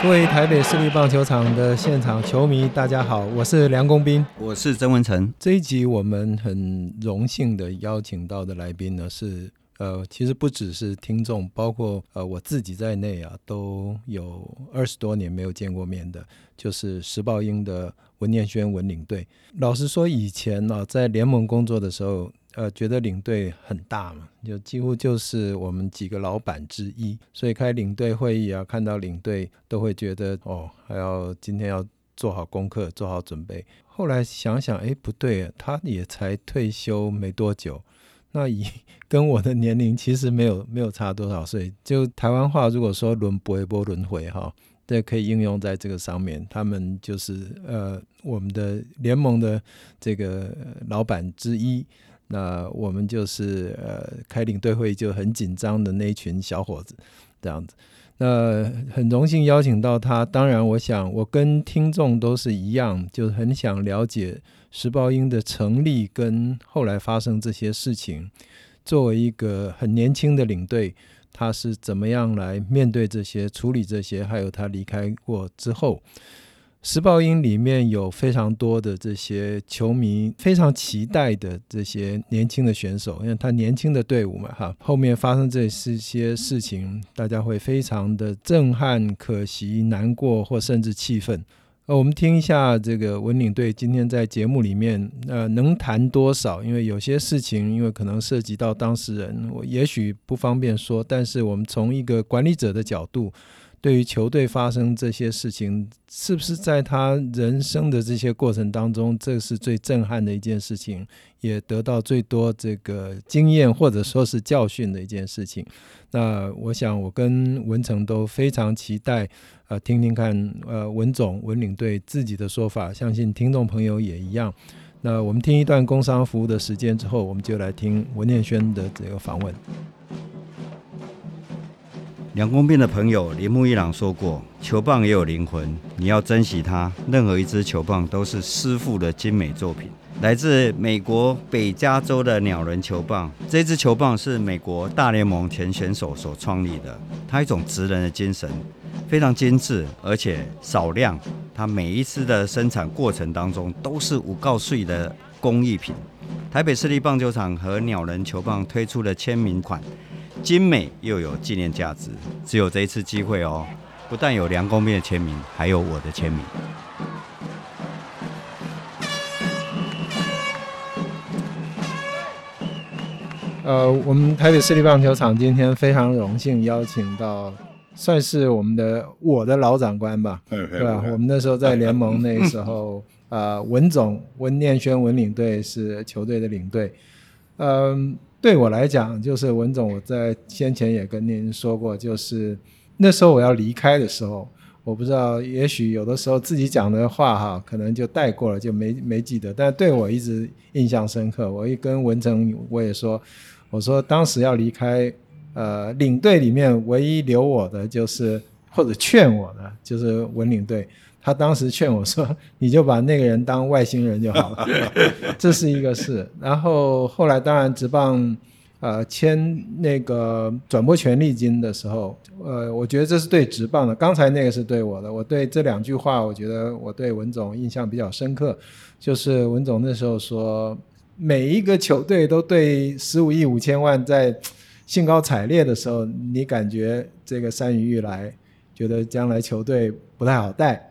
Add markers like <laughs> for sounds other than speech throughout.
各位台北市立棒球场的现场球迷，大家好，我是梁公斌，我是曾文成。这一集我们很荣幸的邀请到的来宾呢，是呃，其实不只是听众，包括呃我自己在内啊，都有二十多年没有见过面的，就是时报英的文念轩文领队。老实说，以前呢、在联盟工作的时候。呃，觉得领队很大嘛，就几乎就是我们几个老板之一，所以开领队会议啊，看到领队都会觉得哦，还要今天要做好功课，做好准备。后来想想，哎，不对，他也才退休没多久，那以 <laughs> 跟我的年龄其实没有没有差多少岁。就台湾话如果说轮播一波轮回哈，这可以应用在这个上面。他们就是呃，我们的联盟的这个老板之一。那我们就是呃开领队会就很紧张的那一群小伙子这样子，那很荣幸邀请到他。当然，我想我跟听众都是一样，就是很想了解石报英的成立跟后来发生这些事情。作为一个很年轻的领队，他是怎么样来面对这些、处理这些，还有他离开过之后。时报英里面有非常多的这些球迷非常期待的这些年轻的选手，因为他年轻的队伍嘛，哈，后面发生这些事情，大家会非常的震撼、可惜、难过或甚至气愤。呃，我们听一下这个文领队今天在节目里面，呃，能谈多少？因为有些事情，因为可能涉及到当事人，我也许不方便说，但是我们从一个管理者的角度。对于球队发生这些事情，是不是在他人生的这些过程当中，这是最震撼的一件事情，也得到最多这个经验或者说是教训的一件事情？那我想，我跟文成都非常期待，呃，听听看，呃，文总文领队自己的说法，相信听众朋友也一样。那我们听一段工商服务的时间之后，我们就来听文念轩的这个访问。梁公斌的朋友铃木一朗说过：“球棒也有灵魂，你要珍惜它。任何一支球棒都是师傅的精美作品。来自美国北加州的鸟人球棒，这支球棒是美国大联盟前选手所创立的。它一种职人的精神，非常精致，而且少量。它每一次的生产过程当中都是无告税的工艺品。台北市立棒球场和鸟人球棒推出的签名款。”精美又有纪念价值，只有这一次机会哦！不但有梁公斌的签名，还有我的签名。呃，我们台北市立棒球场今天非常荣幸邀请到，算是我们的我的老长官吧，对吧？我们那时候在联盟那时候，<laughs> 呃，文总文念轩文领队是球队的领队，嗯、呃。对我来讲，就是文总，我在先前也跟您说过，就是那时候我要离开的时候，我不知道，也许有的时候自己讲的话哈，可能就带过了，就没没记得。但对我一直印象深刻。我一跟文成我也说，我说当时要离开，呃，领队里面唯一留我的就是或者劝我的就是文领队。他当时劝我说：“你就把那个人当外星人就好了。”这是一个事。然后后来当然职棒呃签那个转播权利金的时候，呃，我觉得这是对职棒的。刚才那个是对我的。我对这两句话，我觉得我对文总印象比较深刻。就是文总那时候说，每一个球队都对十五亿五千万在兴高采烈的时候，你感觉这个山雨欲来，觉得将来球队不太好带。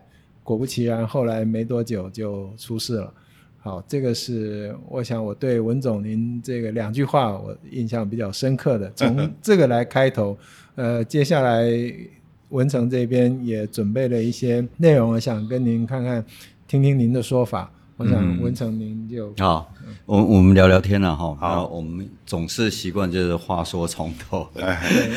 果不其然，后来没多久就出事了。好，这个是我想我对文总您这个两句话我印象比较深刻的，从 <laughs> 这个来开头。呃，接下来文成这边也准备了一些内容，我想跟您看看，听听您的说法。我想文成您就、嗯、好，我我们聊聊天了哈。好，我们总是习惯就是话说从头。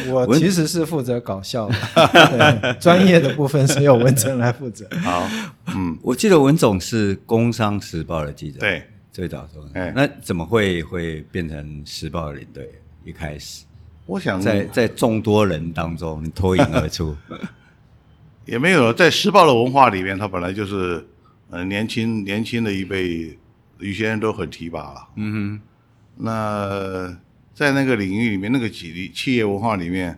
我其实是负责搞笑的，专业的部分是由文成来负责。好，嗯，我记得文总是《工商时报》的记者，对，最早说。哎，那怎么会会变成时报的领队？一开始，我想在在众多人当中你脱颖而出，<laughs> 也没有在时报的文化里面，他本来就是。呃，年轻年轻的一辈有些人都很提拔了。嗯哼，那在那个领域里面，那个企企业文化里面，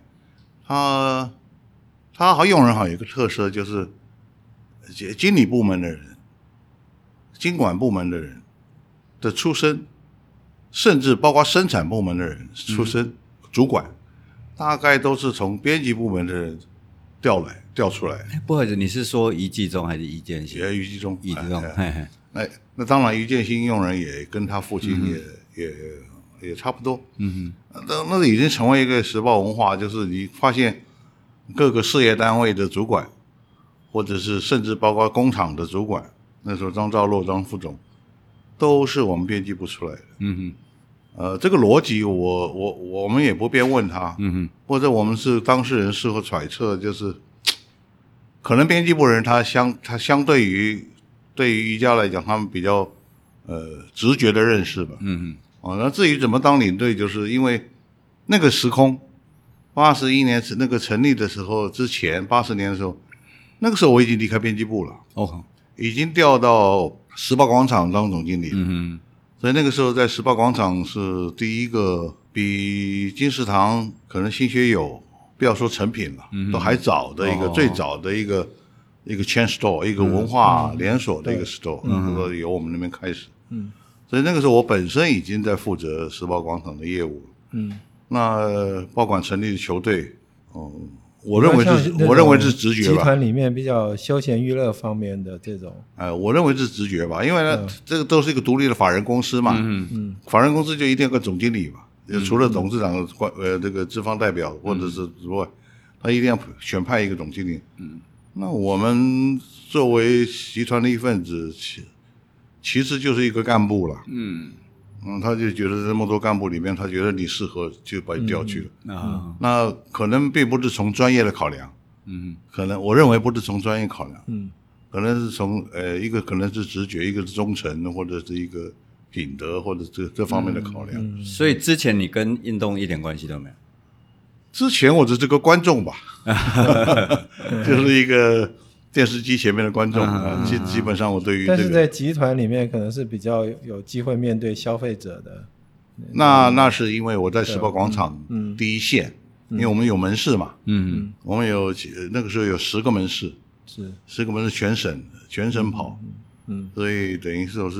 他他好用人好有一个特色，就是经理部门的人、经管部门的人的出身，甚至包括生产部门的人出身，嗯、主管大概都是从编辑部门的人调来调出来。不好意思，你是说余纪忠还是余建新？也余纪忠，余纪忠。哎，那当然，余建新用人也跟他父亲也、嗯、也也差不多。嗯哼，那那已经成为一个时报文化，就是你发现各个事业单位的主管，或者是甚至包括工厂的主管，那时候张兆洛张副总都是我们编辑部出来的。嗯哼，呃，这个逻辑我我我们也不便问他。嗯哼，或者我们是当事人，事后揣测，就是可能编辑部人他相他相对于。对于瑜伽来讲，他们比较呃直觉的认识吧。嗯嗯。哦，那至于怎么当领队，就是因为那个时空，八十一年是那个成立的时候之前，八十年的时候，那个时候我已经离开编辑部了。哦。已经调到时报广场当总经理。嗯嗯。所以那个时候在时报广场是第一个，比金石堂可能新学友不要说成品了，嗯、都还早的一个、哦、最早的一个。一个 chain store，一个文化连锁的一个 store，嗯，说由我们那边开始，嗯，所以那个时候我本身已经在负责时报广场的业务，嗯，那报馆成立的球队，哦，我认为是，我认为是直觉吧，集团里面比较休闲娱乐方面的这种，哎，我认为是直觉吧，因为呢，这个都是一个独立的法人公司嘛，嗯。嗯，法人公司就一定要个总经理嘛，就除了董事长官呃这个资方代表或者是之外，他一定要选派一个总经理，嗯。那我们作为集团的一份子，其其实就是一个干部了。嗯嗯，他就觉得这么多干部里面，他觉得你适合，就把你调去了。嗯、啊，那可能并不是从专业的考量。嗯，可能我认为不是从专业考量。嗯，可能是从呃一个可能是直觉，一个是忠诚，或者是一个品德，或者这这方面的考量。嗯嗯、所以之前你跟运动一点关系都没有。之前我只是个观众吧，<laughs> 就是一个电视机前面的观众啊。基基本上我对于、这个，但是在集团里面可能是比较有机会面对消费者的。那那是因为我在时报广场第一线，因为我们有门市嘛，嗯，我们有那个时候有十个门市，是。十个门市全省全省跑，嗯，所以等于是我是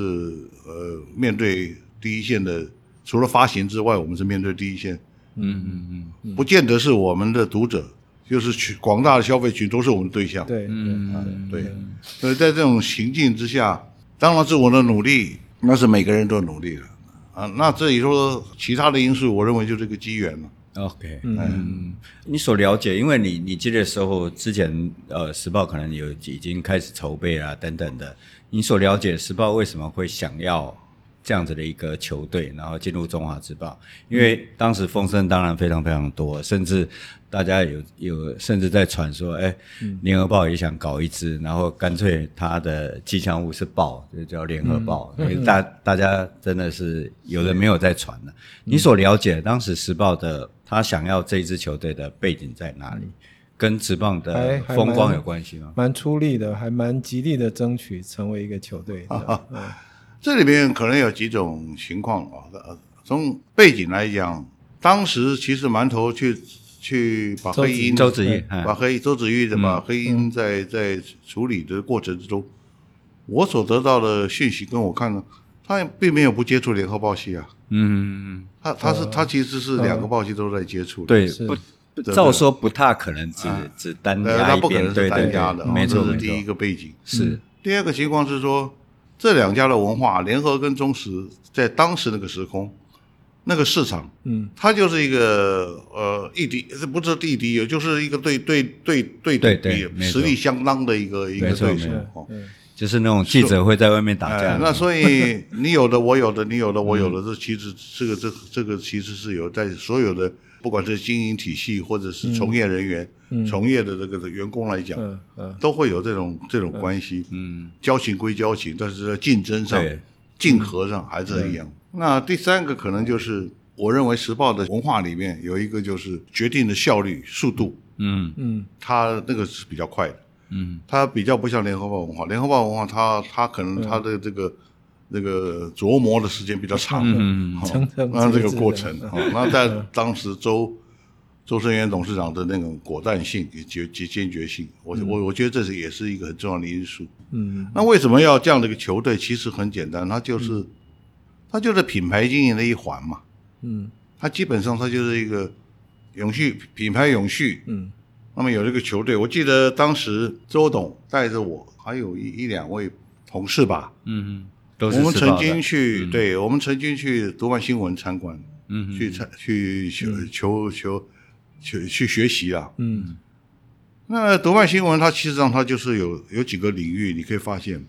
呃面对第一线的，除了发行之外，我们是面对第一线。嗯嗯嗯，不见得是我们的读者，就是群广大的消费群都是我们的对象。对，嗯，对。所以在这种情境之下，当然是我的努力，那是每个人都努力了啊。那这里说其他的因素，我认为就是个机缘了。OK，嗯，你所了解，因为你你记得时候之前呃，时报可能有已经开始筹备啊等等的，你所了解时报为什么会想要？这样子的一个球队，然后进入中华职棒，因为当时风声当然非常非常多，甚至大家有有甚至在传说，哎，联合报也想搞一支，然后干脆他的吉祥物是报，就叫联合报。嗯、大大家真的是有的没有在传了。你所了解当时时报的他想要这一支球队的背景在哪里？跟职棒的风光有关系吗？蛮出力的，还蛮极力的争取成为一个球队。这里面可能有几种情况啊。从背景来讲，当时其实馒头去去把黑鹰周子玉，把黑周子玉的把黑鹰在在处理的过程之中，我所得到的讯息跟我看呢，他并没有不接触联合报系啊。嗯，他他是他其实是两个报系都在接触。对，不照说不大可能只只单压一边，对对对，没错，这是第一个背景。是。第二个情况是说。这两家的文化，联合跟中时，在当时那个时空，那个市场，嗯，它就是一个呃亦敌，不是地敌，也就是一个对对对对对比实力相当的一个一个对手，就是那种记者会在外面打架。那所以你有的我有的，你有的我有的，这其实这个这这个其实是有在所有的。不管是经营体系，或者是从业人员、嗯、从业的这个的员工来讲，嗯嗯、都会有这种这种关系。嗯，交情归交情，但是在竞争上、竞合上还是一样。那第三个可能就是，我认为时报的文化里面有一个就是决定的效率、速度。嗯。嗯，它那个是比较快的。嗯，它比较不像联合报文化，联合报文化它它可能它的这个那个琢磨的时间比较长的，嗯，<laughs> 那这个过程，<laughs> 那在当时周周生源董事长的那种果断性以及及坚决性，我我我觉得这是也是一个很重要的因素。嗯，那为什么要这样的一个球队？其实很简单，它就是它就是品牌经营的一环嘛。嗯，它基本上它就是一个永续品牌永续。嗯，那么有这个球队，我记得当时周董带着我还有一一两位同事吧。嗯嗯。我们曾经去，对，我们曾经去读卖新闻参观，嗯，去参去求求求去去学习啊，嗯，那读卖新闻它其实上它就是有有几个领域，你可以发现，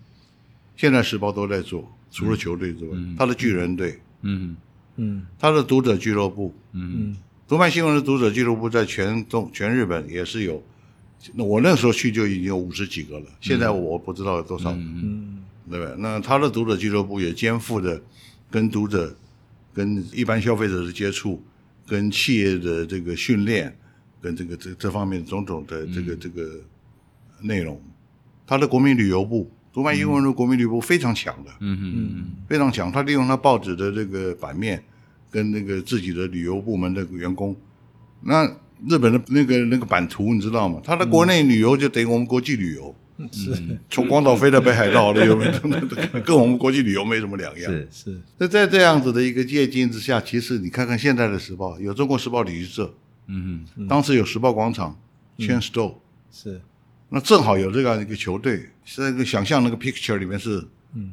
现在时报都在做，除了球队之外，它的巨人队，嗯。嗯，它的读者俱乐部，嗯，读卖新闻的读者俱乐部在全中全日本也是有，那我那时候去就已经有五十几个了，现在我不知道有多少，嗯。对吧？那他的读者俱乐部也肩负着跟读者、跟一般消费者的接触、跟企业的这个训练、跟这个这这方面种种的这个、嗯、这个内容。他的国民旅游部，读卖英文的国民旅游部非常强的，嗯嗯嗯，非常强。他利用他报纸的这个版面，跟那个自己的旅游部门的员工，那日本的那个那个版图你知道吗？他的国内旅游就等于我们国际旅游。<laughs> 是从广岛飞到北海道了，有没有？<laughs> 跟我们国际旅游没什么两样。是是。那在这样子的一个借鉴之下，其实你看看现在的时报，有中国时报旅行社，嗯嗯，当时有时报广场，Chain Store，是。那正好有这样一个球队，是那个想象那个 picture 里面是，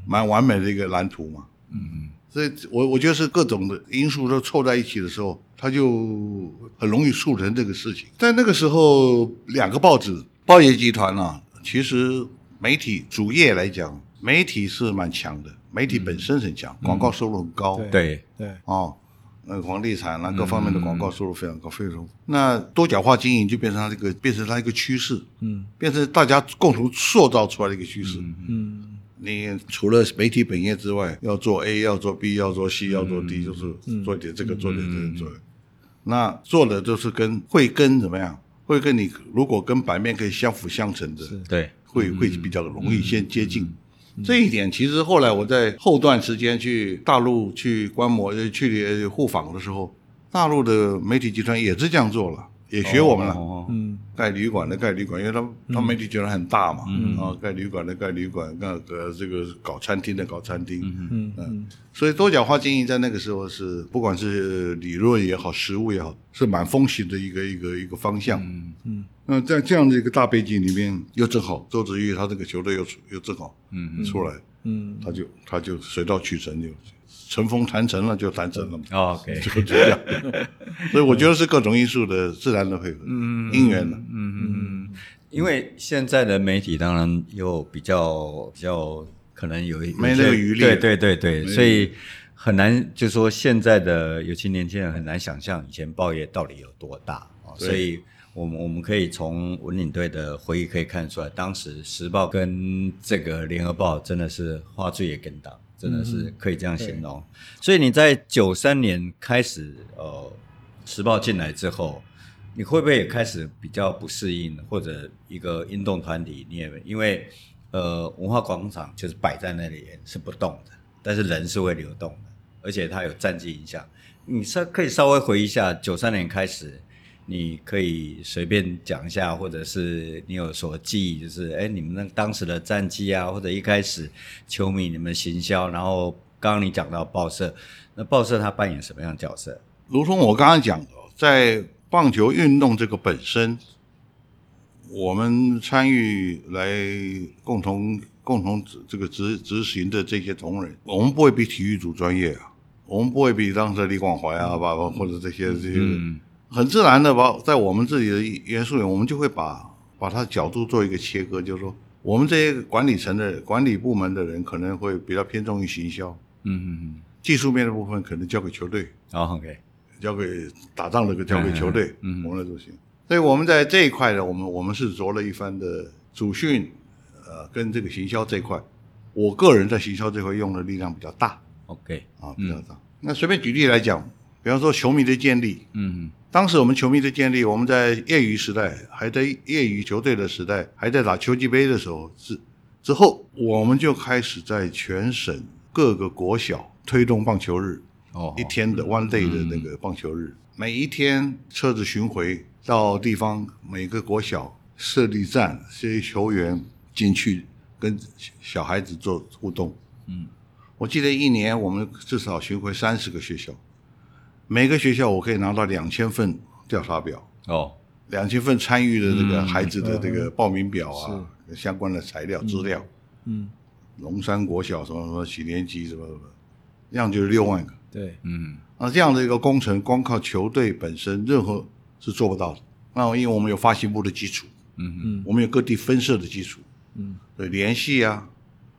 蛮完美的一个蓝图嘛，嗯嗯。所以我我觉得是各种的因素都凑在一起的时候，它就很容易促成这个事情。在那个时候，两个报纸，报业集团啊。其实媒体主业来讲，媒体是蛮强的，媒体本身很强，广告收入很高。对。对。哦，那个房地产啊各方面的广告收入非常高，非常。那多角化经营就变成它一个，变成它一个趋势，嗯，变成大家共同塑造出来的一个趋势。嗯，你除了媒体本业之外，要做 A，要做 B，要做 C，要做 D，就是做点这个，做点这个，做。那做的就是跟会跟怎么样？会跟你如果跟版面可以相辅相成的，对，会会比较容易先接近。这一点其实后来我在后段时间去大陆去观摩、去互访的时候，大陆的媒体集团也是这样做了。也学我们了，嗯，盖旅馆的盖旅馆，因为他他媒体觉得很大嘛，啊，盖旅馆的盖旅馆，那个这个搞餐厅的搞餐厅，嗯嗯，所以多角化经营在那个时候是不管是理论也好，实务也好，是蛮风行的一个一个一个方向，嗯嗯，那在这样的一个大背景里面，又正好周子玉他这个球队又又正好，嗯。出来，嗯，他就他就水到渠成就。成风谈成了就谈成了嘛，OK，<laughs> 就这样。所以我觉得是各种因素的自然的配合，嗯，因缘的，嗯嗯嗯。因为现在的媒体当然又比较比较可能有一没那个余力，对对对对，所以很难就说现在的尤其年轻人很难想象以前报业到底有多大啊。所以我们我们可以从文领队的回忆可以看出来，当时时报跟这个联合报真的是花最也跟档。真的是可以这样形容，嗯、所以你在九三年开始呃，时报进来之后，你会不会也开始比较不适应，或者一个运动团体，你也因为呃文化广场就是摆在那里是不动的，但是人是会流动的，而且它有战绩影响。你稍可以稍微回忆一下九三年开始。你可以随便讲一下，或者是你有所记忆，就是哎，你们那当时的战绩啊，或者一开始球迷你们行销，然后刚刚你讲到报社，那报社它扮演什么样的角色？如同我刚刚讲的，在棒球运动这个本身，我们参与来共同共同这个执执行的这些同仁，我们不会比体育组专业啊，我们不会比当时李广怀啊，吧、嗯，或者这些这些。嗯很自然的把在我们自己的元素里，我们就会把把它角度做一个切割，就是说，我们这些管理层的管理部门的人可能会比较偏重于行销，嗯嗯嗯，技术面的部分可能交给球队，哦，OK，交给打仗的交给球队，嗯，我们来执行。所以我们在这一块呢，我们我们是着了一番的主训，呃，跟这个行销这一块，我个人在行销这块用的力量比较大，OK，啊，比较大。那随便举例来讲，比方说球迷的建立，嗯。嗯。当时我们球迷的建立，我们在业余时代，还在业余球队的时代，还在打秋季杯的时候，之之后，我们就开始在全省各个国小推动棒球日，哦，一天的 one day 的那个棒球日，每一天车子巡回到地方，每个国小设立站，这些球员进去跟小孩子做互动。嗯，我记得一年我们至少巡回三十个学校，每个学校我可以拿到两千份调查表。哦。两千份参与的这个孩子的这个报名表啊，嗯、相关的材料资料，嗯，龙山国小什么什么几年级什么什么，这样就是六万个，对，嗯，那这样的一个工程，光靠球队本身任何是做不到的。那因为我们有发行部的基础，嗯。嗯，我们有各地分社的基础，嗯，对，联系啊，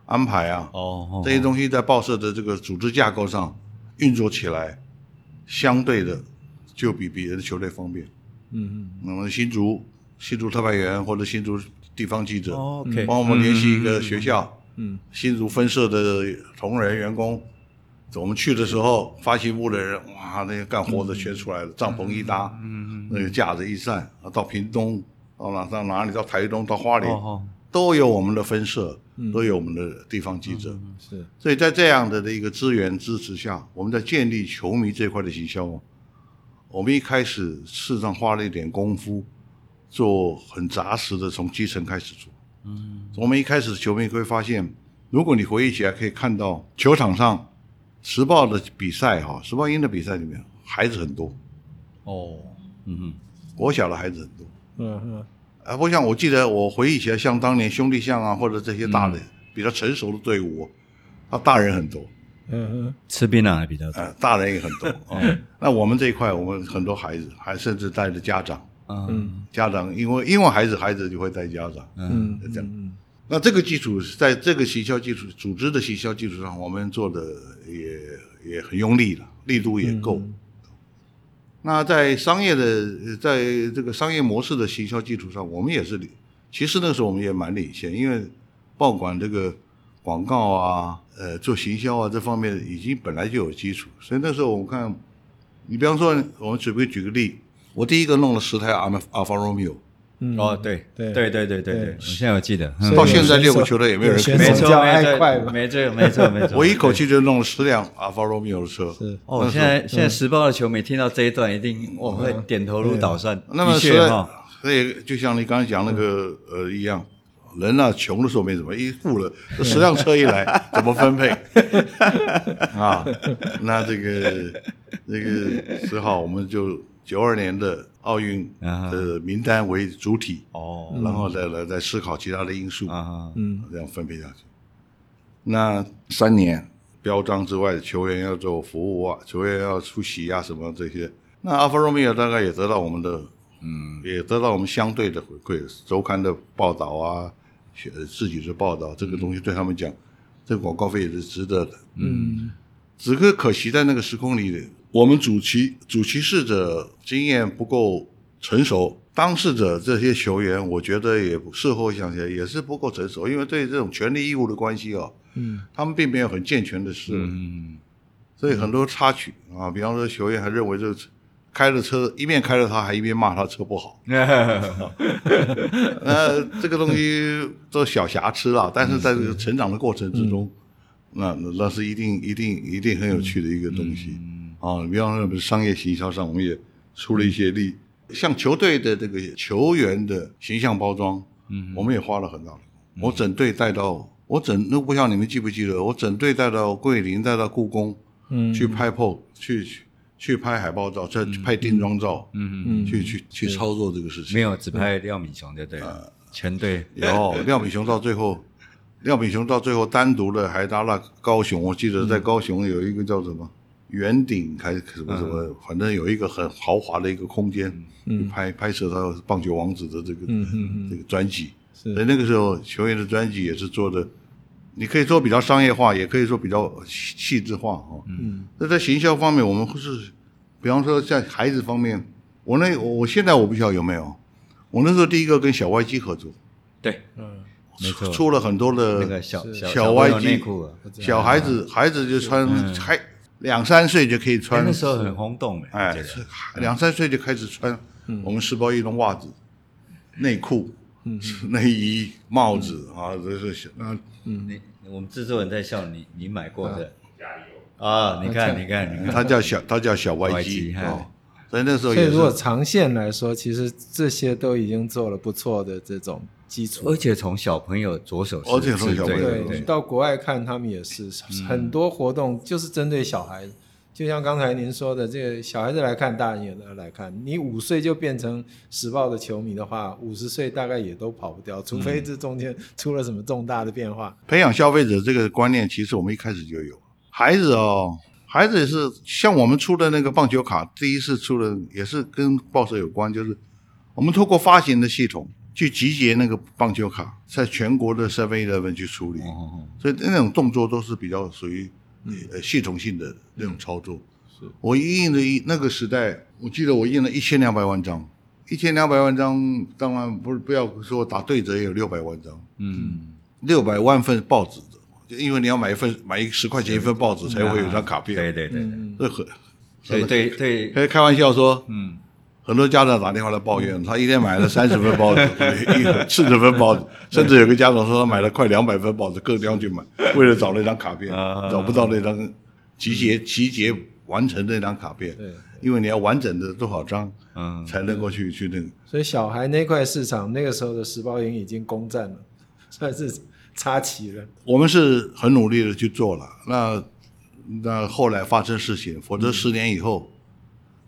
安排啊，哦，这些东西在报社的这个组织架构上运作起来，相对的就比别的球队方便。嗯嗯，那么新竹新竹特派员或者新竹地方记者，OK，帮我们联系一个学校，嗯，新竹分社的同仁员工，我们去的时候，发行部的人，哇，那些干活的全出来了，帐篷一搭，嗯嗯，那个架子一扇，到屏东，到哪到哪里，到台东，到花莲，都有我们的分社，都有我们的地方记者，是，所以在这样的一个资源支持下，我们在建立球迷这块的行销。我们一开始事实上花了一点功夫，做很扎实的从基层开始做。嗯，我们一开始球迷会发现，如果你回忆起来，可以看到球场上时报的比赛哈，时报英的比赛里面孩子很多。哦，嗯哼，国小的孩子很多。嗯嗯，啊，不像我记得我回忆起来，像当年兄弟象啊，或者这些大的、嗯、比较成熟的队伍，他大人很多。嗯嗯，吃槟榔还比较多，呃，大人也很多。<laughs> 哦、那我们这一块，我们很多孩子还甚至带着家长。嗯，家长因为因为孩子，孩子就会带家长。嗯，这样。嗯、那这个基础，在这个行销基础、组织的行销基础上，我们做的也也很用力了，力度也够。嗯、那在商业的，在这个商业模式的行销基础上，我们也是领，其实那时候我们也蛮领先，因为报馆这个。广告啊，呃，做行销啊，这方面已经本来就有基础，所以那时候我们看，你比方说，我们准备举个例，我第一个弄了十台阿尔阿法罗密欧，嗯，哦，对，对，对，对，对，对，我现在我记得，到现在六个球队也没有人没错，没错，没错，没错，没错，我一口气就弄了十辆阿法罗密欧的车，是，哦，现在现在时报的球迷听到这一段一定我会点头如捣蒜，那么是哈，所以就像你刚才讲那个呃一样。人啊，穷的时候没什么，一富了，这十辆车一来，<laughs> 怎么分配？<laughs> 啊？那这个这个时候，我们就九二年的奥运的名单为主体哦，然后再来再思考其他的因素啊，嗯，这样分配下去。那三年标章之外球员要做服务啊，球员要出席啊，什么这些，那阿法罗密欧大概也得到我们的，嗯，也得到我们相对的回馈，周刊的报道啊。写自己的报道，这个东西对他们讲，嗯、这个广告费也是值得的。嗯，只可可惜在那个时空里，我们主骑主骑士者经验不够成熟，当事者这些球员，我觉得也事后想起来也是不够成熟，因为对这种权利义务的关系哦，嗯，他们并没有很健全的思维，嗯，所以很多插曲啊，比方说球员还认为这个。开着车，一面开着他，还一边骂他车不好。<laughs> 那这个东西都小瑕疵了，但是在这个成长的过程之中，嗯、那那是一定一定一定很有趣的一个东西。嗯、啊，比方说商业行销上，我们也出了一些力，嗯、像球队的这个球员的形象包装，嗯，我们也花了很大的。嗯、我整队带到，我整那不知道你们记不记得，我整队带到桂林，带到故宫，嗯，去拍 PO 去。去拍海报照，再去拍定妆照，嗯嗯，去去去操作这个事情。没有只拍廖敏雄的对了，全队 <laughs> 有廖敏雄到最后，廖敏雄到最后单独的还搭了高雄，我记得在高雄有一个叫什么圆顶还是什么什么，反正有一个很豪华的一个空间，嗯，拍拍摄到棒球王子的这个这个专辑。所以那个时候球员的专辑也是做的。你可以说比较商业化，也可以说比较细致化哈。嗯，那在行销方面，我们不是，比方说在孩子方面，我那我现在我不知道有没有，我那时候第一个跟小歪机合作，对，嗯，出了很多的那个小小歪机，小孩子孩子就穿，还两三岁就可以穿，那时候很轰动哎，两三岁就开始穿我们时报运动袜子、内裤。嗯，内衣、帽子啊，这是嗯，我们制作人在笑你，你买过的？啊？你看，你看，你看，他叫小，他叫小 YG 哦。所以那时候，所以如果长线来说，其实这些都已经做了不错的这种基础。而且从小朋友着手，而且从小朋友对，到国外看，他们也是很多活动就是针对小孩子。就像刚才您说的，这个小孩子来看，大人也来看。你五岁就变成时报的球迷的话，五十岁大概也都跑不掉，除非这中间出了什么重大的变化。培养消费者这个观念，其实我们一开始就有。孩子哦，孩子也是像我们出的那个棒球卡，第一次出的也是跟报社有关，就是我们透过发行的系统去集结那个棒球卡，在全国的 Seven Eleven 去处理，所以那种动作都是比较属于。呃，系统性的那种操作，是。我印的一那个时代，我记得我印了一千两百万张，一千两百万张，当然不是不要说打对折也有六百万张，嗯，六百万份报纸的，就因为你要买一份买一十块钱一份报纸才会有张卡片，对对对，这很，对对对，可以开玩笑说，嗯。很多家长打电话来抱怨，他一天买了三十份报纸，<laughs> 一四十份报纸，甚至有个家长说他买了快两百份报纸，各地方去买，为了找那张卡片，找不到那张集结集结完成那张卡片。对，因为你要完整的多少张，嗯，才能够去去那个。所以小孩那块市场，那个时候的十包银已经攻占了，<laughs> 算是插旗了。我们是很努力的去做了，那那后来发生事情，否则十年以后。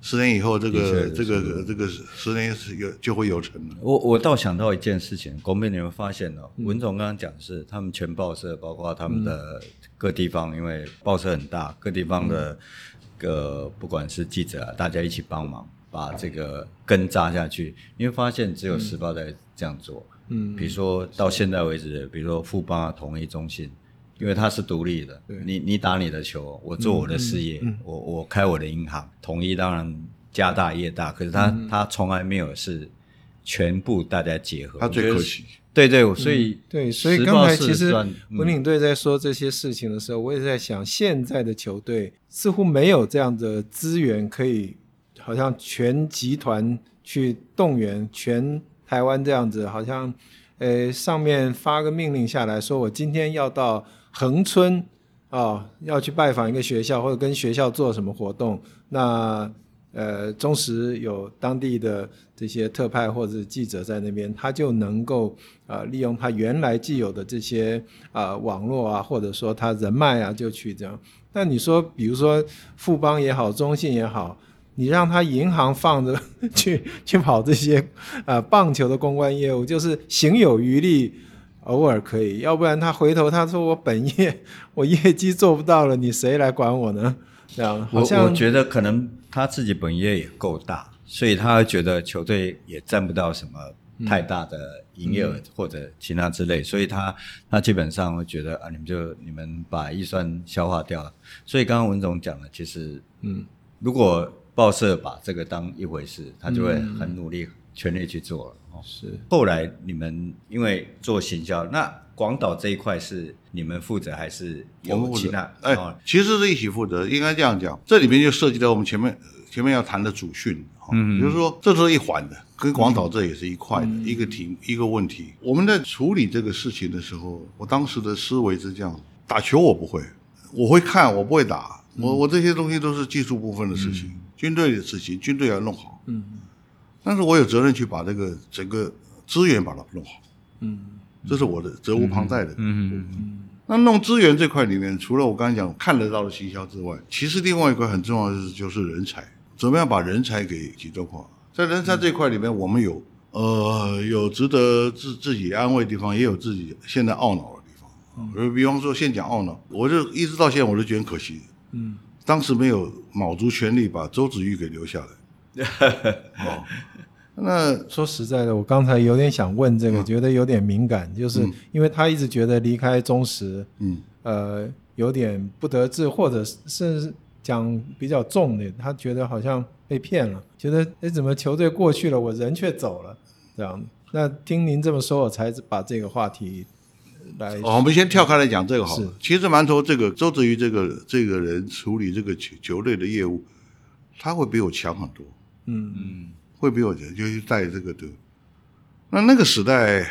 十年以后，这个这个这个十年是有就会有成了。我我倒想到一件事情，国民你们发现了，文总刚刚讲的是，他们全报社，包括他们的各地方，因为报社很大，各地方的个不管是记者啊，大家一起帮忙把这个根扎下去。你会发现，只有时报在这样做。嗯，比如说到现在为止，比如说富邦啊、统一、中信。因为它是独立的，你你打你的球，我做我的事业，嗯嗯、我我开我的银行，统一当然家大业大，可是他他从来没有是全部大家结合，他最可惜。对对，所以、嗯、对，所以刚才其实文领队在说这些事情的时候，我也在想，现在的球队似乎没有这样的资源，可以好像全集团去动员全台湾这样子，好像呃上面发个命令下来说，我今天要到。恒春啊、要去拜访一个学校，或者跟学校做什么活动，那呃，中时有当地的这些特派或者记者在那边，他就能够、呃，利用他原来既有的这些啊、网络啊，或者说他人脉啊，就去这样。那你说，比如说富邦也好，中信也好，你让他银行放着 <laughs> 去去跑这些啊、棒球的公关业务，就是行有余力。偶尔可以，要不然他回头他说我本业我业绩做不到了，你谁来管我呢？这样，好像我我觉得可能他自己本业也够大，所以他觉得球队也占不到什么太大的营业额或者其他之类，嗯、所以他他基本上会觉得啊，你们就你们把预算消化掉了。所以刚刚文总讲了，其实嗯，如果报社把这个当一回事，他就会很努力、全力去做了。是，后来你们因为做行销，那广岛这一块是你们负责还是有其他？哎，哦、其实是一起负责，应该这样讲。这里面就涉及到我们前面前面要谈的主训，嗯，就是说这是一环的，跟广岛这也是一块的、嗯、一个题一个问题。我们在处理这个事情的时候，我当时的思维是这样：打球我不会，我会看，我不会打，我我这些东西都是技术部分的事情，嗯、军队的事情，军队要弄好，嗯。但是我有责任去把这个整个资源把它弄好，嗯，这是我的责无旁贷的，嗯嗯嗯。嗯，那弄资源这块里面，除了我刚才讲看得到的行销之外，其实另外一块很重要的是就是人才，怎么样把人才给集中化？在人才这块里面，我们有呃有值得自自己安慰的地方，也有自己现在懊恼的地方。嗯，比方说先讲懊恼，我就一直到现在我都觉得很可惜，嗯，当时没有卯足全力把周子玉给留下来。<laughs> 哦，那 <laughs> 说实在的，我刚才有点想问这个，嗯、觉得有点敏感，就是因为他一直觉得离开中时，嗯，呃，有点不得志，或者甚至讲比较重的，他觉得好像被骗了，觉得哎，怎么球队过去了，我人却走了，这样。那听您这么说，我才把这个话题来。哦，我们先跳开来讲这个好其实馒头这个周子瑜这个这个人处理这个球球队的业务，他会比我强很多。嗯嗯，会比我就是在这个的，那那个时代，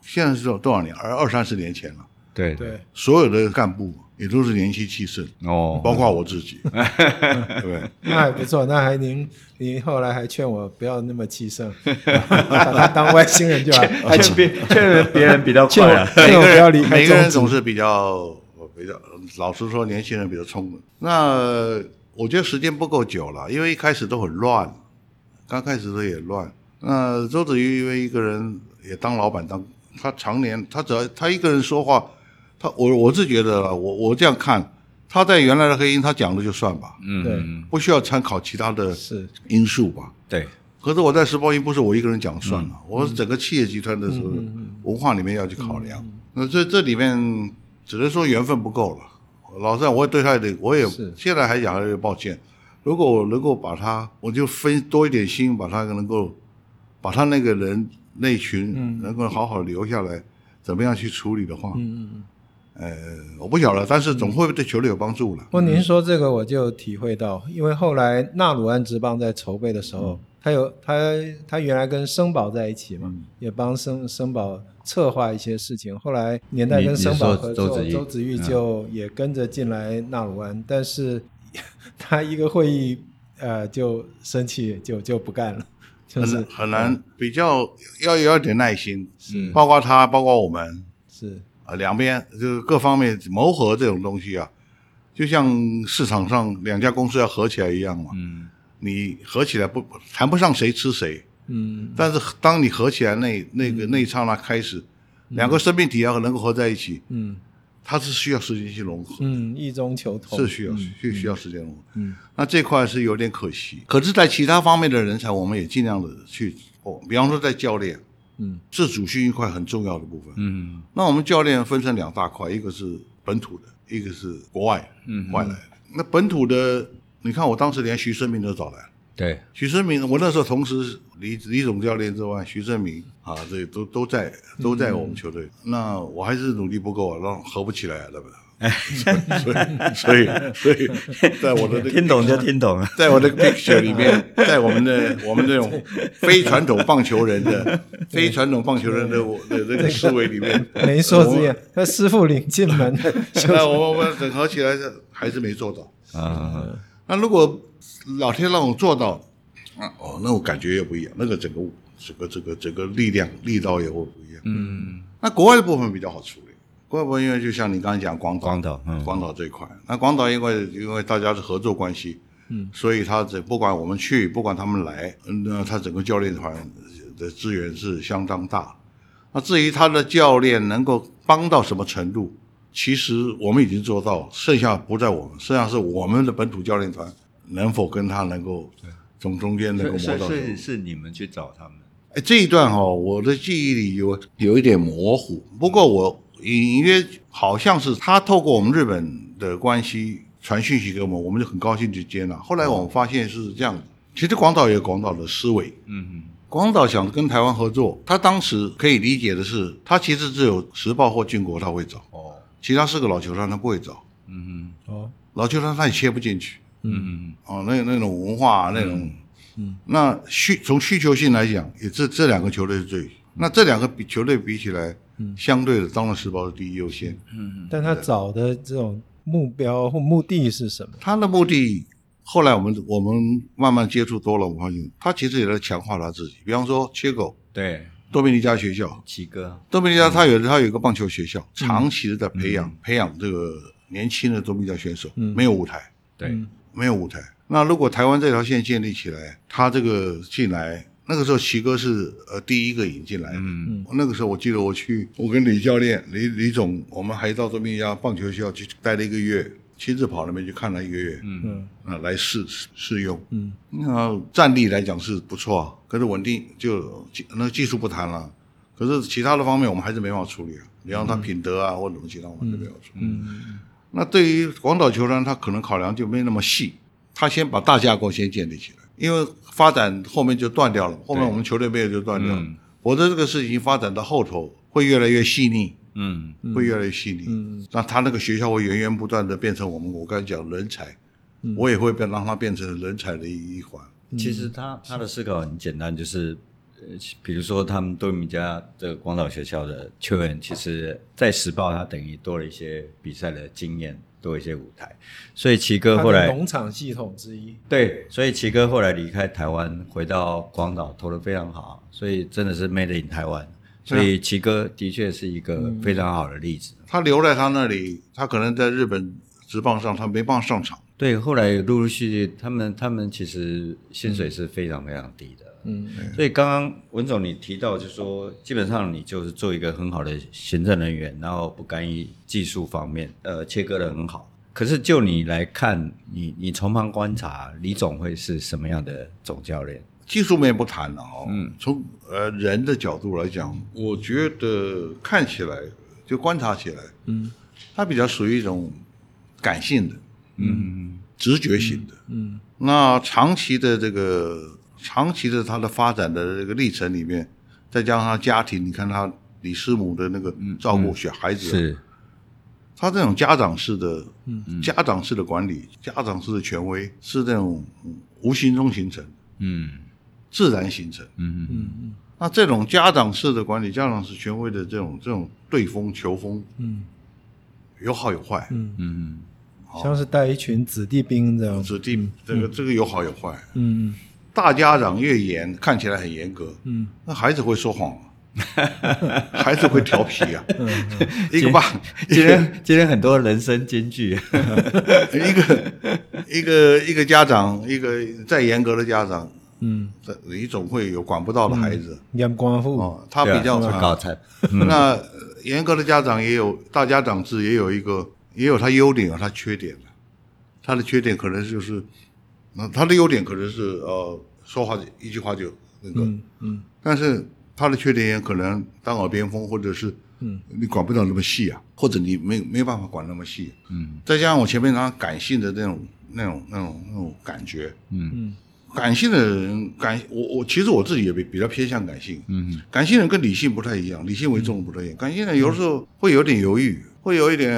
现在是多少年？二二三十年前了。对对，所有的干部也都是年轻气盛哦，包括我自己，<laughs> 对，那还不错。那还您您后来还劝我不要那么气盛，<laughs> 把他当外星人就好。还劝别劝别人比较快啊。<laughs> 劝我不要离开。每个人总是比较比较，老实说，年轻人比较聪明。那我觉得时间不够久了，因为一开始都很乱，刚开始都也乱。那周子瑜因为一个人也当老板，当他常年他只要他一个人说话，他我我是觉得我我这样看，他在原来的黑鹰他讲了就算吧，嗯，对，不需要参考其他的因素吧。对。可是我在时报音不是我一个人讲算了，嗯、我是整个企业集团的时候、嗯、文化里面要去考量。嗯、那这这里面只能说缘分不够了。老实讲，我也对他也得，我也现在还讲还有点抱歉。如果我能够把他，我就分多一点心，把他能够。把他那个人那群能够好好留下来，嗯、怎么样去处理的话，嗯嗯呃，我不晓得，但是总会对球队有帮助了。不、嗯，您说这个我就体会到，因为后来纳鲁安职棒在筹备的时候，嗯、他有他他原来跟生宝在一起嘛，嗯、也帮生生宝策划一些事情。后来年代跟森宝合作，周子，周子玉就也跟着进来纳鲁安，嗯、但是他一个会议呃就生气，就就不干了。就是很难，比较要有一点耐心，是包括他，包括我们，是啊，两边就是各方面谋合这种东西啊，就像市场上两家公司要合起来一样嘛，嗯，你合起来不谈不上谁吃谁，嗯，但是当你合起来那那个那一刹那开始，两个生命体要能够合在一起，嗯。它是需要时间去融合，嗯，异中求同。是需要，是需要时间融合，嗯，那这块是有点可惜。可是，在其他方面的人才，我们也尽量的去哦，比方说在教练，嗯，自主训一块很重要的部分，嗯，那我们教练分成两大块，一个是本土的，一个是国外，嗯，外来的。那本土的，你看我当时连徐生明都找来。对，徐生明，我那时候同时李李总教练之外，徐生明啊，这都都在都在我们球队。嗯、那我还是努力不够啊，让合不起来啊，对不对？<laughs> 哎，所以所以所以，在我的、这个、<laughs> 听懂就听懂了，在我的 picture 里面，在我们的我们这种非传统棒球人的非传统棒球人的我的这个思维里面，<laughs> 没说之言。那师傅领进门，那我们整合起来还是没做到啊。那如果老天让我做到，啊哦，那我感觉也不一样，那个整个整个这个整个力量力道也会不一样。嗯，那国外的部分比较好处理，国外部分因为就像你刚才讲广岛，广岛，嗯，广岛这一块，那广岛因为因为大家是合作关系，嗯，所以他这不管我们去，不管他们来，那他整个教练团的资源是相当大。那至于他的教练能够帮到什么程度？其实我们已经做到，剩下不在我们，剩下是我们的本土教练团能否跟他能够从中间能够摸到。是是你们去找他们。哎，这一段哈、哦，我的记忆里有有一点模糊，不过我隐约好像是他透过我们日本的关系传讯息给我们，我们就很高兴去接纳。后来我们发现是这样，其实广岛也有广岛的思维，嗯嗯，广岛想跟台湾合作，他当时可以理解的是，他其实只有时报或俊国他会找。哦。其他四个老球商他不会找，嗯嗯，哦，老球商他也切不进去，嗯嗯，哦，那那种文化那种，嗯，那需从需求性来讲，也这这两个球队是最，那这两个比球队比起来，嗯，相对的，当然时报是第一优先，嗯嗯，但他找的这种目标或目的是什么？他的目的，后来我们我们慢慢接触多了，我发现他其实也在强化他自己，比方说切狗，对。多米尼加学校，七哥，多米尼加他有他有一个棒球学校，长期的在培养培养这个年轻的多米尼加选手，没有舞台，对，没有舞台。那如果台湾这条线建立起来，他这个进来，那个时候齐哥是呃第一个引进来的，嗯，那个时候我记得我去，我跟李教练李李总，我们还到多米尼加棒球学校去待了一个月。亲自跑那边去看了一个月，嗯。嗯，啊，来试试用，嗯，那战力来讲是不错啊，可是稳定就那技术不谈了，可是其他的方面我们还是没办法处理啊，你让他品德啊或者什么其他我们都没有处理。嗯。嗯，那对于广岛球团，他可能考量就没那么细，他先把大架构先建立起来，因为发展后面就断掉了，后面我们球队没有就断掉了，否则这个事情发展到后头会越来越细腻。嗯，会越来越细腻。嗯，那他那个学校会源源不断的变成我们我刚才讲人才，嗯、我也会变让他变成人才的一环。其实他他的思考很简单，就是呃比如说他们多米加这个广岛学校的球员，其实在时报他等于多了一些比赛的经验，多一些舞台。所以奇哥后来农场系统之一，对，所以奇哥后来离开台湾，回到广岛投的非常好，所以真的是 made in 台湾。所以齐哥的确是一个非常好的例子。他留在他那里，他可能在日本职棒上他没办法上场。对，后来陆陆续续，他们他们其实薪水是非常非常低的。嗯，所以刚刚文总你提到，就是说基本上你就是做一个很好的行政人员，然后不干预技术方面，呃，切割的很好。可是就你来看，你你从旁观察，李总会是什么样的总教练？技术面不谈了哦，嗯，从呃人的角度来讲，我觉得看起来就观察起来，嗯，他比较属于一种感性的，嗯，直觉型的，嗯，嗯，那长期的这个长期的他的发展的这个历程里面，再加上他家庭，你看他李师母的那个照顾小孩子，嗯嗯、是，他这种家长式的，嗯，家长式的管理，家长式的权威，是这种无形中形成，嗯。自然形成，嗯嗯嗯，那这种家长式的管理，家长式权威的这种这种对风求风，嗯，有好有坏，嗯。嗯，像是带一群子弟兵这样，子弟这个这个有好有坏，嗯，大家长越严，看起来很严格，嗯，那孩子会说谎，<laughs> 孩子会调皮啊，<laughs> 一个爸，今天今天很多人生金句，<laughs> 一个一个一个家长，一个再严格的家长。嗯，这你总会有管不到的孩子，严官父哦，他比较高才。<laughs> 那严格的家长也有大家长制，也有一个，也有他优点，有他缺点。他的缺点可能就是，那他的优点可能是呃，说话一句话就那个，嗯，嗯，但是他的缺点也可能当耳边风，或者是嗯，你管不了那么细啊，或者你没没办法管那么细，嗯，再加上我前面讲感性的那种那种那种那种感觉，嗯。嗯。感性的人，感我我其实我自己也比比较偏向感性，嗯，感性人跟理性不太一样，理性为重不太一样。感性人有时候会有点犹豫，会有一点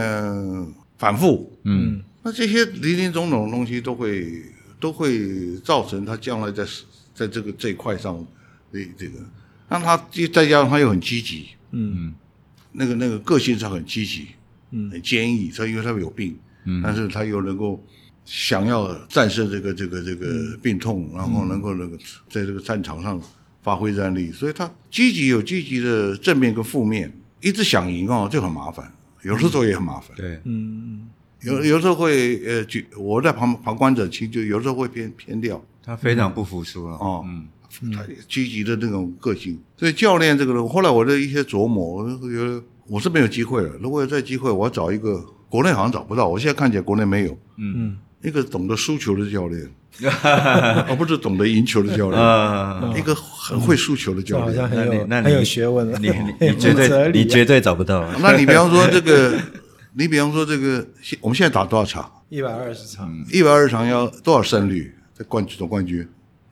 反复，嗯，那这些林林总总的东西都会都会造成他将来在在这个这一块上的这个，让他再加上他又很积极，嗯，那个那个个性上很积极，嗯，很坚毅，所以因为他有病，嗯，但是他又能够。想要战胜这个这个这个病痛，然后能够那个在这个战场上发挥战力，所以他积极有积极的正面跟负面，一直想赢哦，就很麻烦，有时候也很麻烦。对，嗯，有有时候会呃，就我在旁旁观者清，就有时候会偏偏掉。他非常不服输啊哦，嗯，他积极的那种个性，所以教练这个人，后来我的一些琢磨，我觉得我是没有机会了。如果有这机会，我要找一个国内好像找不到，我现在看起来国内没有，嗯嗯。一个懂得输球的教练，而 <laughs> 不是懂得赢球的教练。一个很会输球的教练，好像很有很有学问。你你 <laughs> 绝对你绝对找不到。<laughs> 那你比方说这个，你比方说这个，我们现在打多少场？一百二十场。一百二十场要多少胜率？在冠军总冠军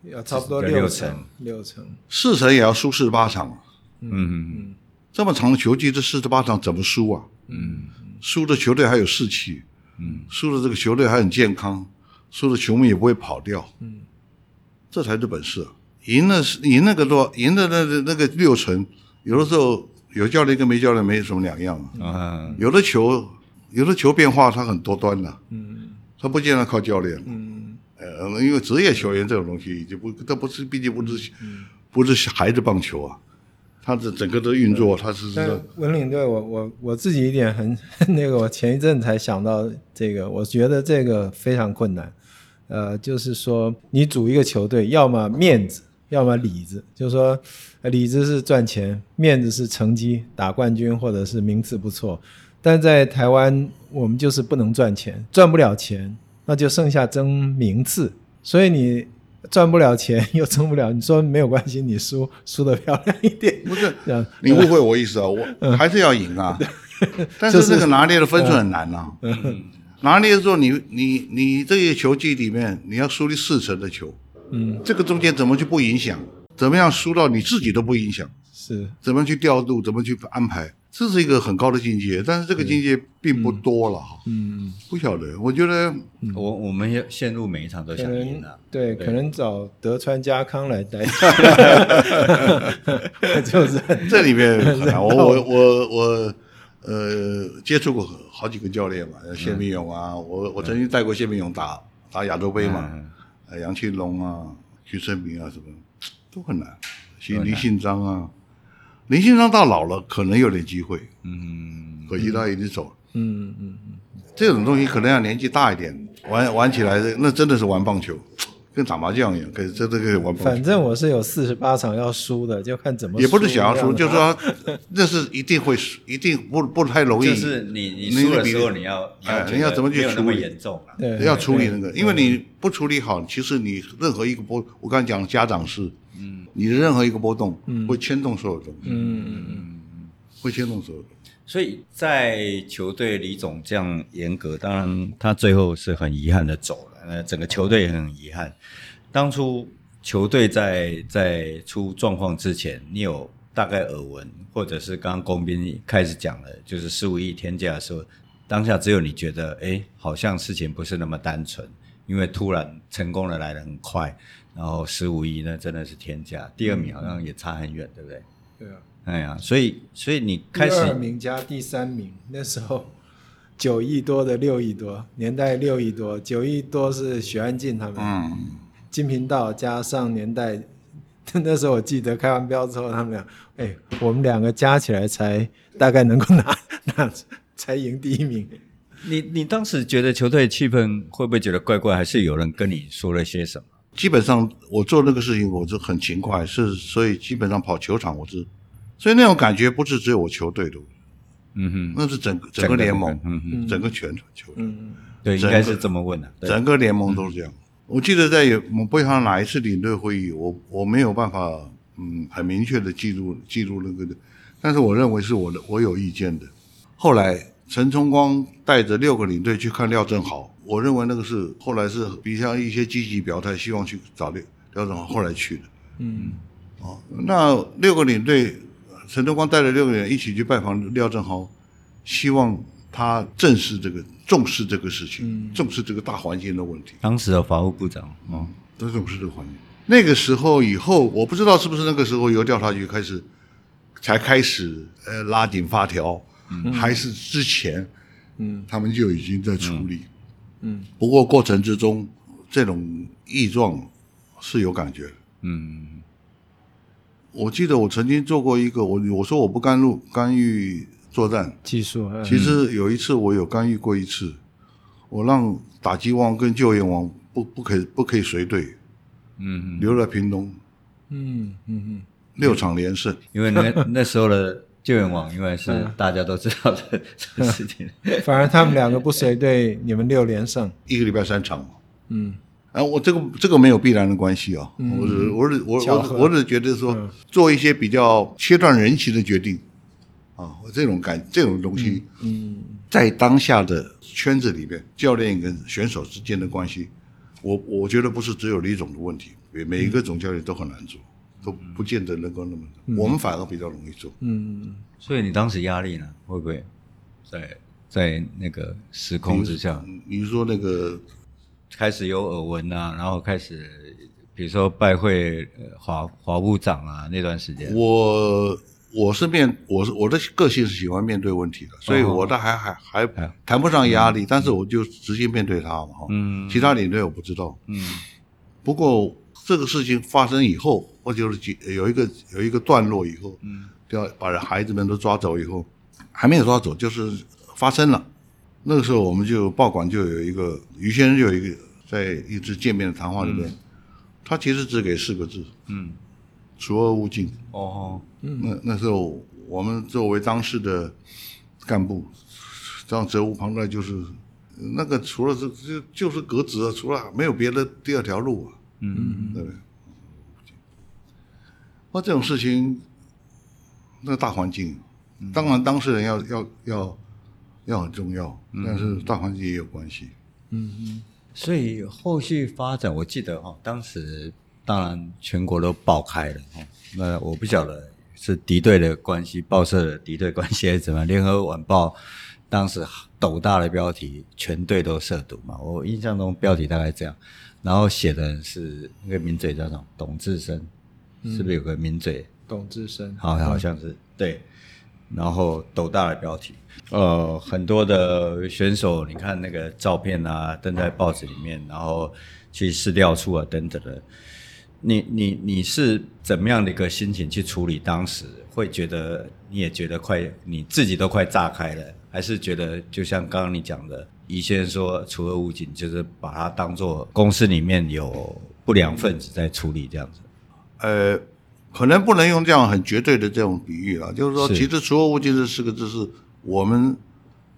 要差不多六成，六成。四成也要输四十八场。嗯嗯嗯。这么长的球季，这四十八场怎么输啊？嗯。输的球队还有士气。嗯，输了这个球队还很健康，输了球迷也不会跑掉，嗯，这才是本事。赢了是赢那个多，赢的那个那个六成，有的时候有教练跟没教练没什么两样啊。嗯，有的球，有的球变化它很多端的，嗯，它不见得靠教练，嗯，呃，因为职业球员这种东西就不，它不是，毕竟不是，不是孩子棒球啊。他的整个的运作，他是这个文领队，我我我自己一点很 <laughs> 那个，我前一阵才想到这个，我觉得这个非常困难。呃，就是说你组一个球队，要么面子，要么里子。就是说，里子是赚钱，面子是成绩，打冠军或者是名次不错。但在台湾，我们就是不能赚钱，赚不了钱，那就剩下争名次。所以你。赚不了钱 <laughs> 又挣不了，你说没有关系，你输输的漂亮一点不是？你误会我意思啊，我还是要赢啊，<laughs> 但是这个拿捏的分寸很难呐。拿捏的时候，你你你这些球技里面，你要输你四成的球，嗯，这个中间怎么去不影响？怎么样输到你自己都不影响？是，怎么去调度？怎么去安排？这是一个很高的境界，但是这个境界并不多了哈。嗯，不晓得，我觉得我我们要陷入每一场都想赢了。对，可能找德川家康来带，<laughs> 就是。这里面 <laughs> 我我我我呃接触过好几个教练嘛，谢明勇啊，我我曾经带过谢明勇打打亚洲杯嘛，杨庆龙啊、徐春明啊什么都很难，林信章啊。林信章到老了，可能有点机会，嗯，可惜他已经走了，嗯嗯嗯，这种东西可能要年纪大一点，玩玩起来，那真的是玩棒球，跟打麻将一样，可以这这个玩棒球。反正我是有四十八场要输的，就看怎么。也不是想要输，就是说那是一定会输，一定不不太容易。就是你你输的时候你要哎，你要怎么去处理？严重对，要处理那个，因为你不处理好，其实你任何一个波，我刚才讲家长式。嗯，你的任何一个波动嗯会牵动所有东西，嗯嗯嗯，会牵动所有东西。所以在球队李总这样严格，当然他最后是很遗憾的走了，那整个球队也很遗憾。当初球队在在出状况之前，你有大概耳闻，或者是刚刚工兵开始讲了，就是十五亿天价的时候，当下只有你觉得，哎，好像事情不是那么单纯，因为突然成功的来的很快。然后十五亿那真的是天价，第二名好像也差很远，对不对？对啊，哎呀，所以所以你开始第二名加第三名那时候九亿多的六亿多年代六亿多九亿多是许安静他们，嗯，金频道加上年代，<laughs> 那时候我记得开完标之后他们俩，哎，我们两个加起来才大概能够拿 <laughs> 拿才赢第一名。你你当时觉得球队气氛会不会觉得怪怪？还是有人跟你说了些什么？基本上我做那个事情，我是很勤快，是所以基本上跑球场我是，所以那种感觉不是只有我球队的，嗯哼，那是整个整个联盟，嗯哼，整个全球，嗯，对，应该是这么问的，整个联盟都是这样。我记得在我不知道哪一次领队会议，我我没有办法，嗯，很明确的记录记录那个的，但是我认为是我的，我有意见的。后来陈崇光带着六个领队去看廖正豪。我认为那个是后来是比较一些积极表态，希望去找廖廖正豪后来去的。嗯，哦，那六个领队，陈德光带着六个人一起去拜访廖正豪，希望他正视这个重视这个事情，嗯、重视这个大环境的问题。当时的法务部长，嗯，都重视这个环境。那个时候以后，我不知道是不是那个时候由调查局开始才开始呃拉紧发条，嗯、还是之前，嗯，他们就已经在处理。嗯嗯，不过过程之中，这种异状是有感觉。嗯，我记得我曾经做过一个，我我说我不干预干预作战技术。其实有一次我有干预过一次，我让打击王跟救援王不不可以不可以随队，嗯，留在屏东。嗯嗯嗯，六场连胜，因为那那时候的。救援网，因为是大家都知道的事情，<laughs> 反而他们两个不随队，你们六连胜，一个礼拜三场。嗯，啊，我这个这个没有必然的关系啊，我是我是我我我只觉得说做一些比较切断人情的决定啊，我这种感这种东西，嗯，在当下的圈子里面，教练跟选手之间的关系，我我觉得不是只有李总的问题，每每一个总教练都很难做。都不见得能够那么，嗯、我们反而比较容易做。嗯，所以你当时压力呢，会不会在在那个时空之下？比如说那个开始有耳闻啊，然后开始比如说拜会华华部长啊那段时间。我我是面我是我的个性是喜欢面对问题的，所以我倒还还还谈不上压力，嗯、但是我就直接面对他嘛。嗯，其他领队我不知道。嗯，不过。这个事情发生以后，或就是有一个有一个段落以后，嗯，要把孩子们都抓走以后，还没有抓走，就是发生了。那个时候，我们就报馆就有一个于先生，就有一个在一次见面的谈话里面，嗯、他其实只给四个字，嗯，除恶务尽。哦，嗯，那那时候我们作为当时的干部，这样责无旁贷，就是那个除了这就就是革职啊，除了没有别的第二条路啊。嗯，对不对？那这种事情，那大环境，当然当事人要要要要很重要，但是大环境也有关系。嗯嗯。所以后续发展，我记得哈，当时当然全国都爆开了哈。那我不晓得是敌对的关系，报社的敌对关系还是怎么样？联合晚报当时斗大的标题，全队都涉毒嘛。我印象中标题大概这样，然后写的人是那个名嘴叫什么？董志生，嗯、是不是有个名嘴？董志生，好，好像是、嗯、对。然后斗大的标题，呃，很多的选手，你看那个照片啊，登在报纸里面，然后去市调处啊等等的。你你你是怎么样的一个心情去处理？当时会觉得你也觉得快，你自己都快炸开了，还是觉得就像刚刚你讲的，以前说除恶务尽，就是把它当做公司里面有不良分子在处理这样子？呃，可能不能用这样很绝对的这种比喻了，就是说，其实除恶务尽这四个字是我们。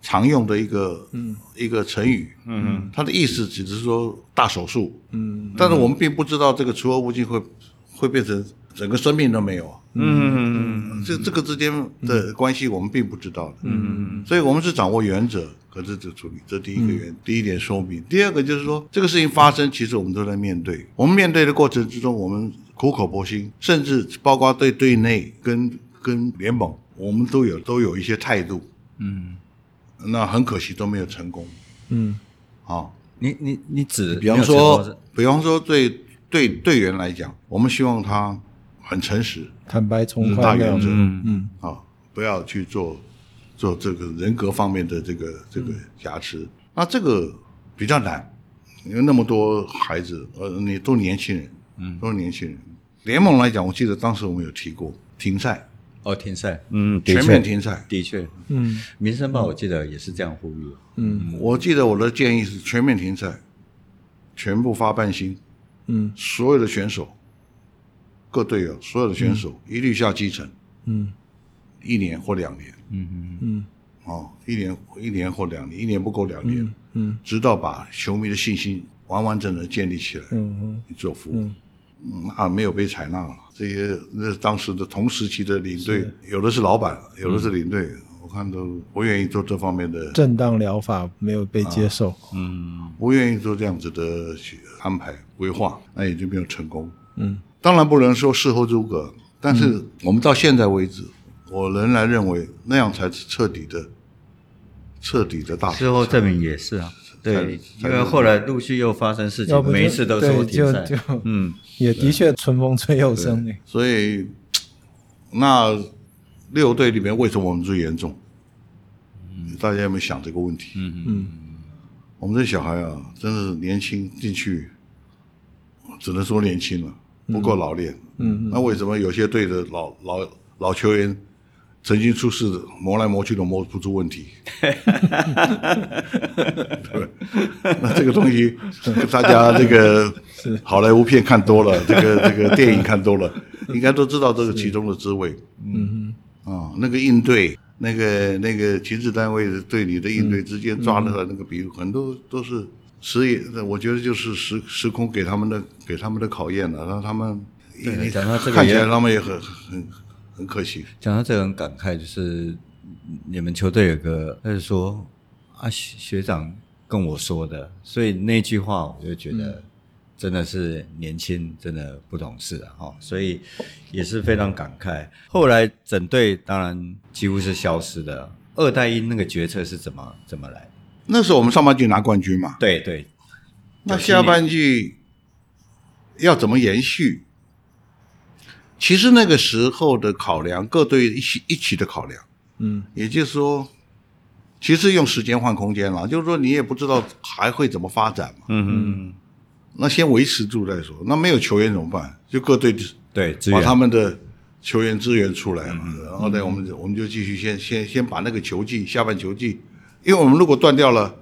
常用的一个嗯。一个成语，嗯嗯，它的意思只是说大手术，嗯，但是我们并不知道这个除恶务尽会会变成整个生命都没有。啊，嗯嗯嗯，这这个之间的关系我们并不知道的，嗯嗯，所以我们是掌握原则，可是这处理，这第一个原第一点说明，第二个就是说这个事情发生，其实我们都在面对，我们面对的过程之中，我们苦口婆心，甚至包括对对内跟跟联盟，我们都有都有一些态度，嗯。那很可惜都没有成功。嗯，好，你你你指，比方说，比方说对对队员来讲，我们希望他很诚实、坦白从宽，大原则，嗯。嗯，啊，不要去做做这个人格方面的这个这个瑕疵。那这个比较难，因为那么多孩子，呃，你都年轻人，嗯，都是年轻人。联盟来讲，我记得当时我们有提过停赛。哦，停赛，嗯，全面停赛，的确，嗯，《民生报》我记得也是这样呼吁，嗯，我记得我的建议是全面停赛，全部发半薪，嗯，所有的选手，各队友，所有的选手一律下基层，嗯，一年或两年，嗯嗯嗯，哦，一年一年或两年，一年不够两年，嗯，直到把球迷的信心完完整整建立起来，嗯嗯，做服务。嗯，啊，没有被采纳了。这些那当时的同时期的领队，有的是老板，有的是领队，嗯、我看都不愿意做这方面的正当疗法，没有被接受。啊、嗯，不愿意做这样子的安排规划，那也就没有成功。嗯，当然不能说事后诸葛，但是我们到现在为止，嗯、我仍然认为那样才是彻底的、彻底的大。事后证明也是啊。对，因为后来陆续又发生事情，每一次都说停赛，嗯，也的确春风吹又生。所以，那六队里面为什么我们最严重？嗯，大家有没有想这个问题？嗯嗯，我们这小孩啊，真的是年轻进去，只能说年轻了，不够老练。嗯嗯，那为什么有些队的老老老球员？曾经出事，磨来磨去都磨不出问题。<laughs> 对，那这个东西，大家这个好莱坞片看多了，<laughs> 这个这个电影看多了，应该都知道这个其中的滋味。嗯嗯，啊，那个应对，那个那个情治单位对你的应对之间抓的那个比喻，很多都是时也，我觉得就是时时空给他们的给他们的考验了，让他们看起来他们也很很。很可惜，讲到这个很感慨，就是你们球队有个，他就说啊学学长跟我说的，所以那句话我就觉得真的是年轻，真的不懂事啊，哈，所以也是非常感慨。后来整队当然几乎是消失的，二代一那个决策是怎么怎么来？那时候我们上半季拿冠军嘛，对对，那下半季要怎么延续？其实那个时候的考量，各队一起一起的考量，嗯，也就是说，其实用时间换空间了，就是说你也不知道还会怎么发展嘛，嗯嗯，那先维持住再说。那没有球员怎么办？就各队对把他们的球员资源出来嘛，嗯、然后呢，我们我们就继续先先先把那个球季下半球季，因为我们如果断掉了，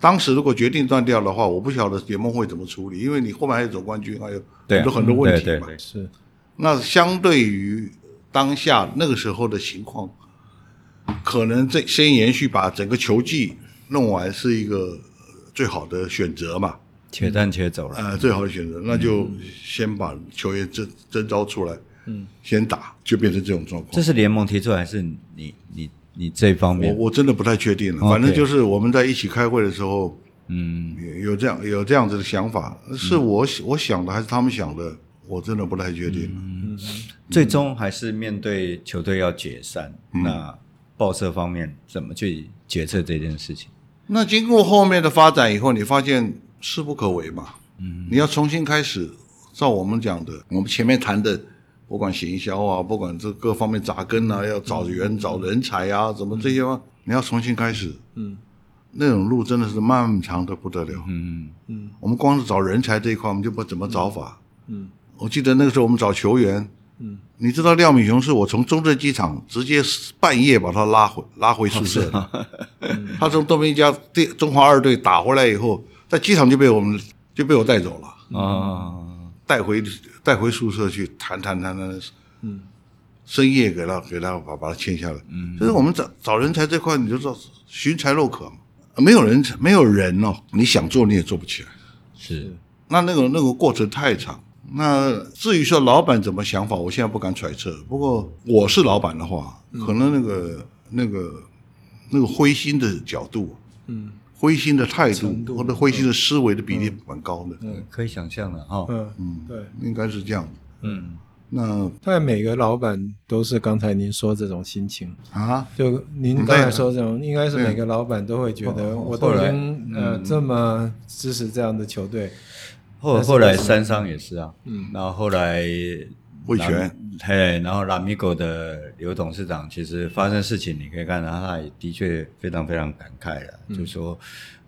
当时如果决定断掉的话，我不晓得联盟会怎么处理，因为你后面还有总冠军，还有很多很多问题嘛，对对对是。那相对于当下那个时候的情况，可能这先延续把整个球季弄完是一个最好的选择嘛？且战且走了。呃，最好的选择，那就先把球员征征召出来，嗯，先打，就变成这种状况。这是联盟提出来，还是你你你这方面？我我真的不太确定了。反正就是我们在一起开会的时候，嗯，有这样有这样子的想法，是我我想的还是他们想的？我真的不太确定。嗯，最终还是面对球队要解散，嗯、那报社方面怎么去决策这件事情？那经过后面的发展以后，你发现势不可为嘛？嗯，你要重新开始，照我们讲的，我们前面谈的，不管行销啊，不管这各方面扎根啊，要找人、找人才啊，怎么这些嘛，你要重新开始。嗯，那种路真的是漫长的不得了。嗯。嗯，我们光是找人才这一块，我们就不怎么找法。嗯，我记得那个时候我们找球员。嗯，你知道廖敏雄是我从中正机场直接半夜把他拉回拉回宿舍，他从多米加队中华二队打回来以后，在机场就被我们就被我带走了。啊，带回带回宿舍去谈谈谈谈，嗯，深夜给他给他把把他签下来，嗯，就是我们找找人才这块，你就知道寻才若渴嘛，没有人没有人哦，你想做你也做不起来，是，那那个那个过程太长。那至于说老板怎么想法，我现在不敢揣测。不过我是老板的话，可能那个那个那个灰心的角度，嗯，灰心的态度或者灰心的思维的比例蛮高的，嗯，可以想象的哈，嗯嗯，对，应该是这样，嗯，那大概每个老板都是刚才您说这种心情。啊，就您刚才说这种，应该是每个老板都会觉得，我都已经呃这么支持这样的球队。后后来三商也是啊，嗯，然后后来味全，嘿，然后拉米狗的刘董事长，其实发生事情你可以看到，他也的确非常非常感慨了，嗯、就说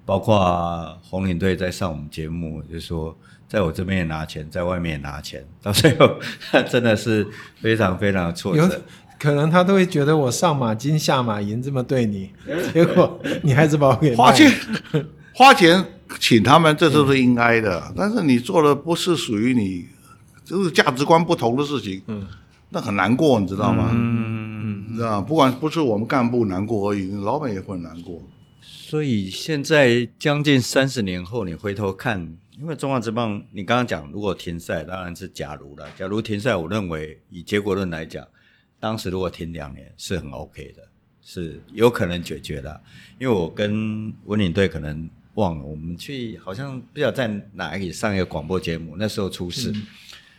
包括红领队在上我们节目，就说在我这边也拿钱，在外面也拿钱，到最后他 <laughs> 真的是非常非常的挫折，可能他都会觉得我上马金下马银这么对你，<laughs> 结果你还是把我给花钱花钱。<laughs> 请他们，这都是应该的。嗯、但是你做的不是属于你，就是价值观不同的事情，嗯，那很难过，你知道吗？嗯，你知道，不管不是我们干部难过而已，老板也会难过。所以现在将近三十年后，你回头看，因为中华职棒，你刚刚讲，如果停赛，当然是假如了。假如停赛，我认为以结果论来讲，当时如果停两年是很 OK 的，是有可能解决的。因为我跟文领队可能。忘了，我们去好像不知道在哪里上一个广播节目，那时候出事，嗯、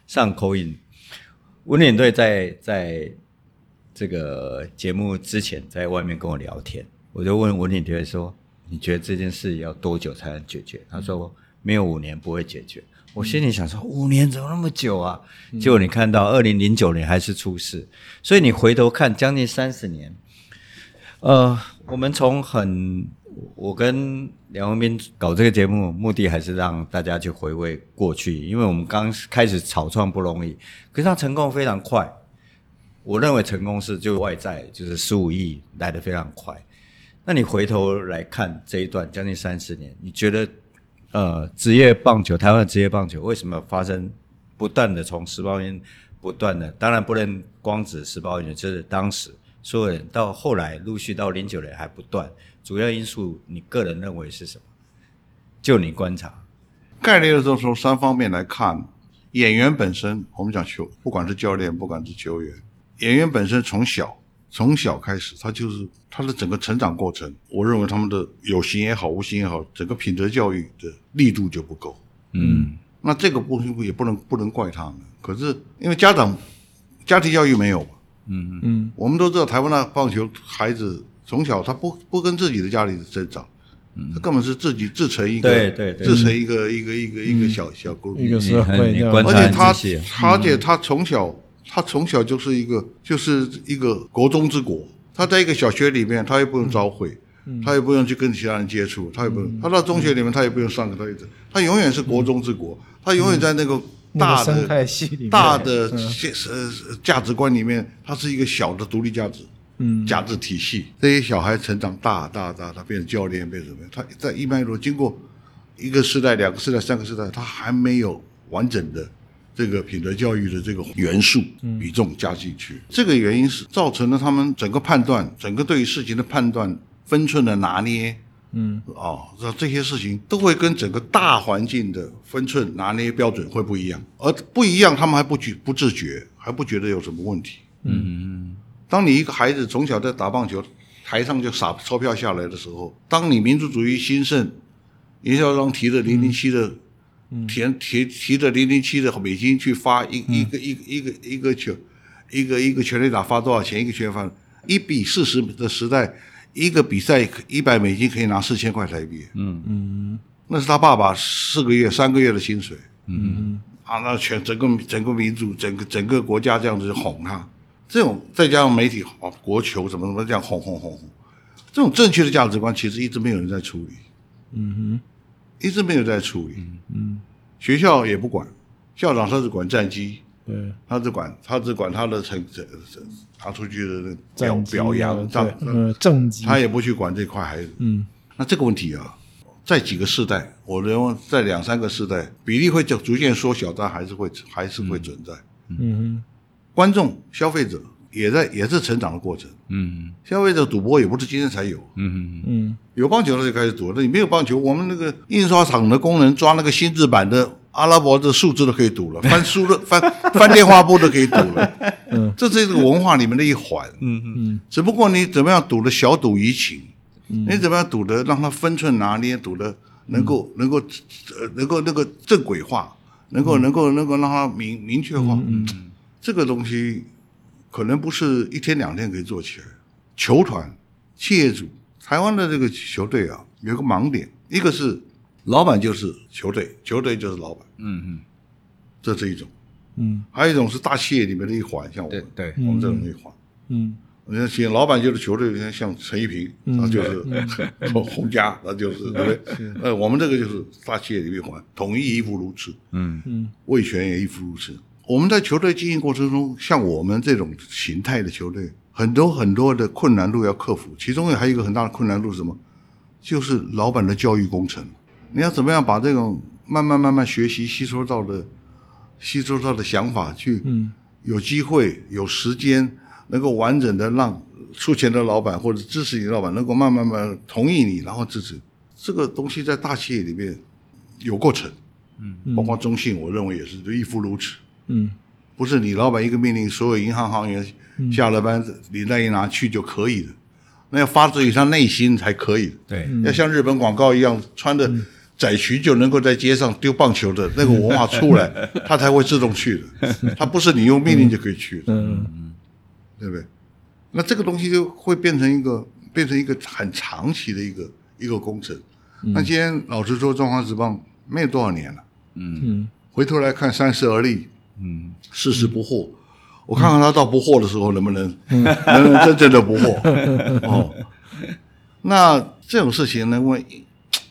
上口音文领队在在这个节目之前在外面跟我聊天，我就问文领队说：“你觉得这件事要多久才能解决？”他说：“没有五年不会解决。”我心里想说：“五年怎么那么久啊？”结果你看到二零零九年还是出事，所以你回头看将近三十年，呃，我们从很。我跟梁文斌搞这个节目，目的还是让大家去回味过去，因为我们刚开始草创不容易，可是他成功非常快。我认为成功是就外在，就是十五亿来得非常快。那你回头来看这一段将近三十年，你觉得呃，职业棒球，台湾职业棒球为什么发生不断的从时报员不断的，当然不能光指时报员，就是当时所有人到后来陆续到零九年还不断。主要因素，你个人认为是什么？就你观察，概率的时候从三方面来看，演员本身，我们讲球，不管是教练，不管是球员，演员本身从小从小开始，他就是他的整个成长过程，我认为他们的有形也好，无形也好，整个品德教育的力度就不够。嗯，那这个部分也不能不能怪他们，可是因为家长家庭教育没有嘛。嗯嗯，我们都知道台湾的棒球孩子。从小他不不跟自己的家里争吵，他根本是自己自成一个，对对对，自成一个一个一个一个小小孤独，一个社会。而且他，而且他从小，他从小就是一个就是一个国中之国。他在一个小学里面，他也不用朝会，他也不用去跟其他人接触，他也不用。他到中学里面，他也不用上课，他一直，他永远是国中之国，他永远在那个大的大的呃价值观里面，他是一个小的独立价值。嗯，价值体系，这些小孩成长大大大，他变成教练，变成什么？他在一般来说，经过一个时代、两个时代、三个时代，他还没有完整的这个品德教育的这个元素比重加进去。嗯、这个原因是造成了他们整个判断、整个对于事情的判断、分寸的拿捏，嗯，哦，这这些事情都会跟整个大环境的分寸拿捏标准会不一样，而不一样，他们还不觉不自觉，还不觉得有什么问题。嗯嗯。当你一个孩子从小在打棒球，台上就撒钞票下来的时候，当你民族主义兴盛，颜绍章提着零零七的提提提着零零七的美金去发一一个一个一个一个球，一个一个全垒打发多少钱？一个全发一比四十的时代，一个比赛一百美金可以拿四千块台币。嗯嗯，那是他爸爸四个月三个月的薪水。嗯嗯，啊，那全整个整个民族整个整个国家这样子哄他，这种再加上媒体啊国球什么什么这样哄哄哄哄，这种正确的价值观其实一直没有人在处理。嗯哼。一直没有在处理，嗯，嗯，学校也不管，校长他只管战绩，对，他只管他只管他的成成他出去的表表扬，这嗯，政绩，他也不去管这块孩子，嗯，那这个问题啊，在几个世代，我认为在两三个世代比例会就逐渐缩小，但还是会还是会存在，嗯哼，观众消费者。也在也是成长的过程，嗯，消费者赌博也不是今天才有，嗯嗯嗯。有棒球的就开始赌，那你没有棒球，我们那个印刷厂的工人抓那个新字版的阿拉伯的数字都可以赌了，<laughs> 翻书的翻翻电话簿都可以赌了，嗯，这是一个文化里面的一环，嗯嗯，只不过你怎么样赌的小赌怡情，嗯，你怎么样赌的让它分寸拿捏，赌的能够能够呃能够那个正轨化，能够能够能够让它明明确化，嗯，这个东西。可能不是一天两天可以做起来。球团、企业主，台湾的这个球队啊，有个盲点，一个是老板就是球队，球队就是老板，嗯嗯，这是一种，嗯，还有一种是大企业里面的一环，像我们，对，对我们这种一环，嗯，你看，像老板就是球队，你看像陈一平，他就是洪家，他就是对不对？呃，我们这个就是大企业里面一环，统一亦复如此，嗯。嗯，味全也亦复如此。我们在球队经营过程中，像我们这种形态的球队，很多很多的困难度要克服。其中也还有一个很大的困难度是什么？就是老板的教育工程。你要怎么样把这种慢慢慢慢学习吸收到的、吸收到的想法，去有机会、有时间，能够完整的让出钱的老板或者支持你的老板能够慢慢慢慢同意你，然后支持这个东西，在大企业里面有过程。嗯，包括中信，我认为也是就亦复如此。嗯，不是你老板一个命令，所有银行行员下了班领带一拿去就可以了，那要发自于他内心才可以。对，要像日本广告一样，穿着窄裙就能够在街上丢棒球的那个文化出来，<laughs> 他才会自动去的。他不是你用命令就可以去的。嗯嗯，对不对？那这个东西就会变成一个变成一个很长期的一个一个工程。那今天老实说，中华职棒没有多少年了。嗯嗯，回头来看，三十而立。嗯，四十不惑，嗯、我看看他到不惑的时候能不能，嗯、能不能真正的不惑 <laughs> 哦。那这种事情呢，因为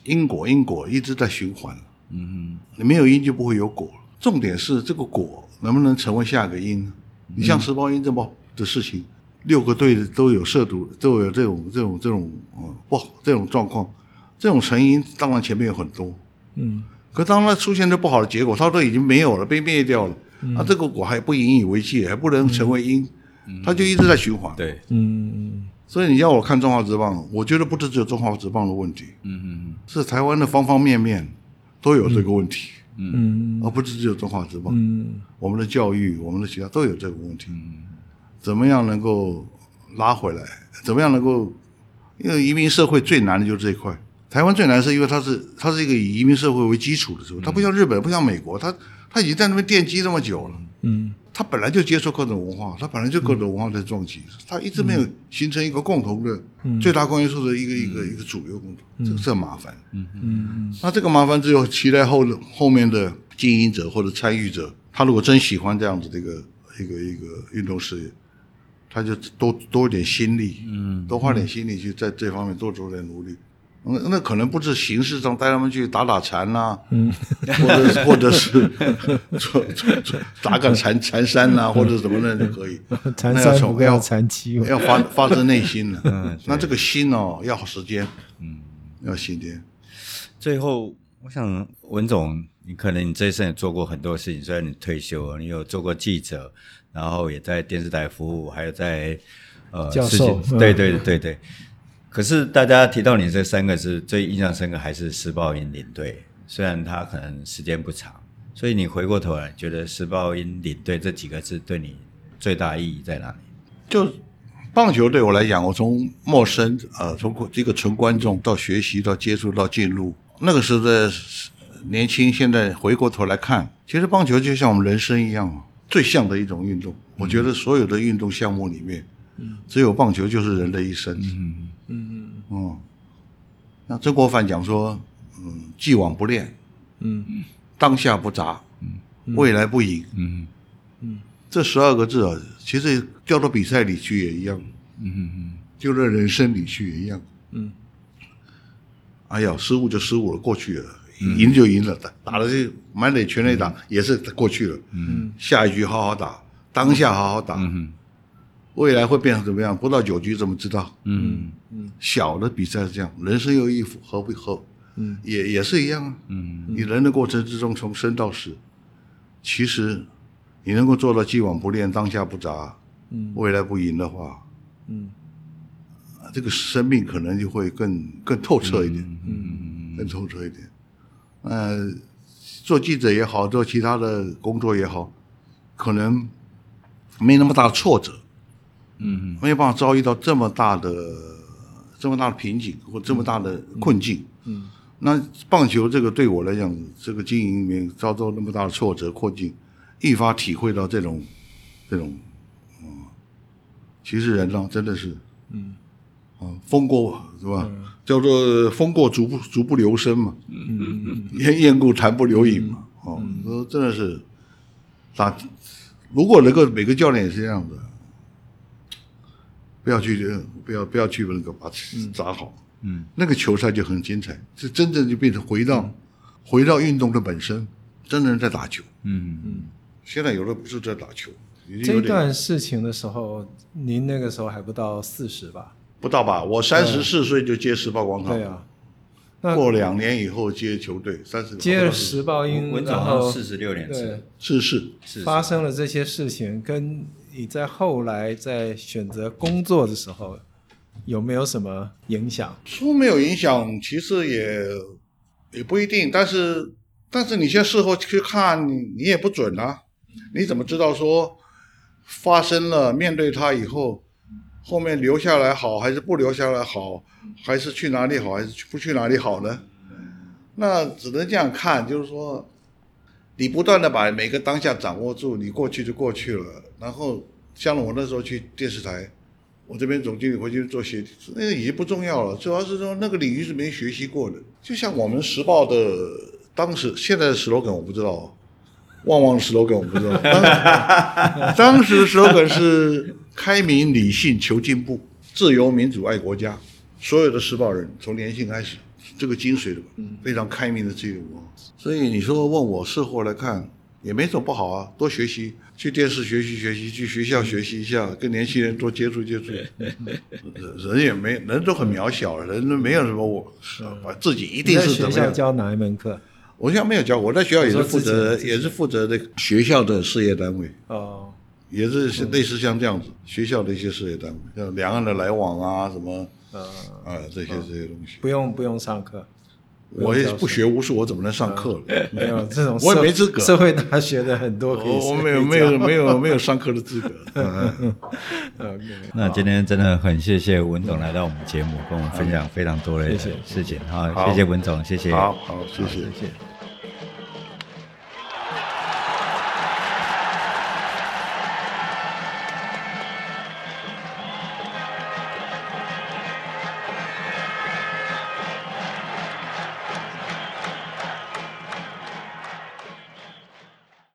因果因果一直在循环，嗯，你没有因就不会有果。重点是这个果能不能成为下一个因？你像十包因这么的事情，六个队都有涉毒，都有这种这种这种嗯不好这种状况，这种成因当然前面有很多，嗯，可当它出现的不好的结果，它都已经没有了，被灭掉了。啊，这个果还不引以为戒，还不能成为因，它就一直在循环。对，嗯，所以你要我看中华职棒，我觉得不是只有中华职棒的问题，嗯嗯，是台湾的方方面面都有这个问题，嗯，而不是只有中华职棒，嗯，我们的教育、我们的学校都有这个问题，嗯，怎么样能够拉回来？怎么样能够？因为移民社会最难的就是这一块，台湾最难是因为它是它是一个以移民社会为基础的时候，它不像日本，不像美国，它。他已经在那边奠基这么久了，嗯，他本来就接受各种文化，他本来就各种文化在撞击，他一直没有形成一个共同的最大公约数的一个一个一个主流共同，这这很麻烦，嗯。嗯。嗯，那这个麻烦只有期待后后面的经营者或者参与者，他如果真喜欢这样子的一个一个一个运动事业，他就多多一点心力，嗯，多花点心力去在这方面多做点努力。那那可能不是形式上带他们去打打禅呐、啊，嗯，或者是或者是做做做打个禅禅山呐、啊，或者什么的就可以。<laughs> 禅山不要禅七，要发 <laughs> 发自内心的。嗯，那这个心哦，要时间，嗯，要时间。最后，我想文总，你可能你这一生也做过很多事情，虽然你退休了，你有做过记者，然后也在电视台服务，还有在呃教授，对对对对对。可是大家提到你这三个字，最印象深刻还是时报鹰领队。虽然他可能时间不长，所以你回过头来觉得时报鹰领队这几个字对你最大意义在哪里？就棒球对我来讲，我从陌生呃，从一个纯观众到学习到接触到进入，那个时候的年轻现在回过头来看，其实棒球就像我们人生一样，最像的一种运动。嗯、我觉得所有的运动项目里面，嗯、只有棒球就是人的一生。嗯嗯嗯嗯。那曾国藩讲说，嗯，既往不恋，嗯，当下不杂，嗯，未来不迎，嗯嗯，这十二个字啊，其实掉到比赛里去也一样，嗯嗯嗯，丢到人生里去也一样，嗯。哎呀，失误就失误了，过去了；赢就赢了，打打了就满垒全垒打，也是过去了。嗯，下一局好好打，当下好好打。嗯，未来会变成怎么样？不到九局怎么知道？嗯嗯，小的比赛是这样，人生有意何不何？嗯，也也是一样啊。嗯，你人的过程之中，从生到死，其实你能够做到既往不恋，当下不杂，嗯，未来不赢的话，嗯。这个生命可能就会更更透彻一点，嗯，嗯嗯更透彻一点。呃，做记者也好，做其他的工作也好，可能没那么大的挫折，嗯。嗯，没有办法遭遇到这么大的这么大的瓶颈或这么大的困境，嗯，嗯那棒球这个对我来讲，这个经营里面遭受那么大的挫折困境，愈发体会到这种这种，嗯，其实人呢，真的是，嗯。啊风过是吧？嗯、叫做风过足不足不留声嘛，嗯雁雁过潭不留影嘛。哦，说真的是打，如果能够每个教练也是这样子，不要去不要不要去那个把砸好，嗯，那个球赛就很精彩，是真正就变成回到、嗯、回到运动的本身，真的在打球。嗯嗯，现在有的不是在打球。这段事情的时候，您那个时候还不到四十吧？不到吧？我三十四岁就接时报广场。对啊，那过两年以后接球队，三十接了时报鹰，文总四十六年对，是是发生了这些事情，跟你在后来在选择工作的时候有没有什么影响？说没有影响，其实也也不一定。但是但是你现在事后去看，你你也不准啊。你怎么知道说发生了面对他以后？后面留下来好还是不留下来好，还是去哪里好还是不去哪里好呢？那只能这样看，就是说，你不断的把每个当下掌握住，你过去就过去了。然后像我那时候去电视台，我这边总经理回去做协理，那个已经不重要了，主要是说那个领域是没学习过的。就像我们时报的当时现在的 slogan 我不知道，旺旺 slogan 我不知道，<laughs> 当，当时 slogan 是。开明、理性、求进步，自由、民主、爱国家。所有的时报人从年轻开始，这个精髓的，非常开明的自由。所以你说问我事后来看，也没什么不好啊，多学习，去电视学习学习，去学校学习一下，跟年轻人多接触接触。<laughs> 人也没人都很渺小，人都没有什么我，把自己一定是怎么样。学校教哪一门课？我现在没有教，我在学校也是负责，也是负责这个学校的事业单位。哦。也是是类似像这样子，嗯、学校的一些事业单位，像两岸的来往啊，什么，啊，啊这些这些东西，不用不用上课，我也不学无术，我怎么能上课了？嗯、<laughs> 没有这种，我也没资格。社会大学的很多可以，我没有没有没有没有上课的资格。<laughs> 那今天真的很谢谢文总来到我们节目，跟我们分享非常多的事情。好，谢谢文总，谢谢，好好谢谢谢谢。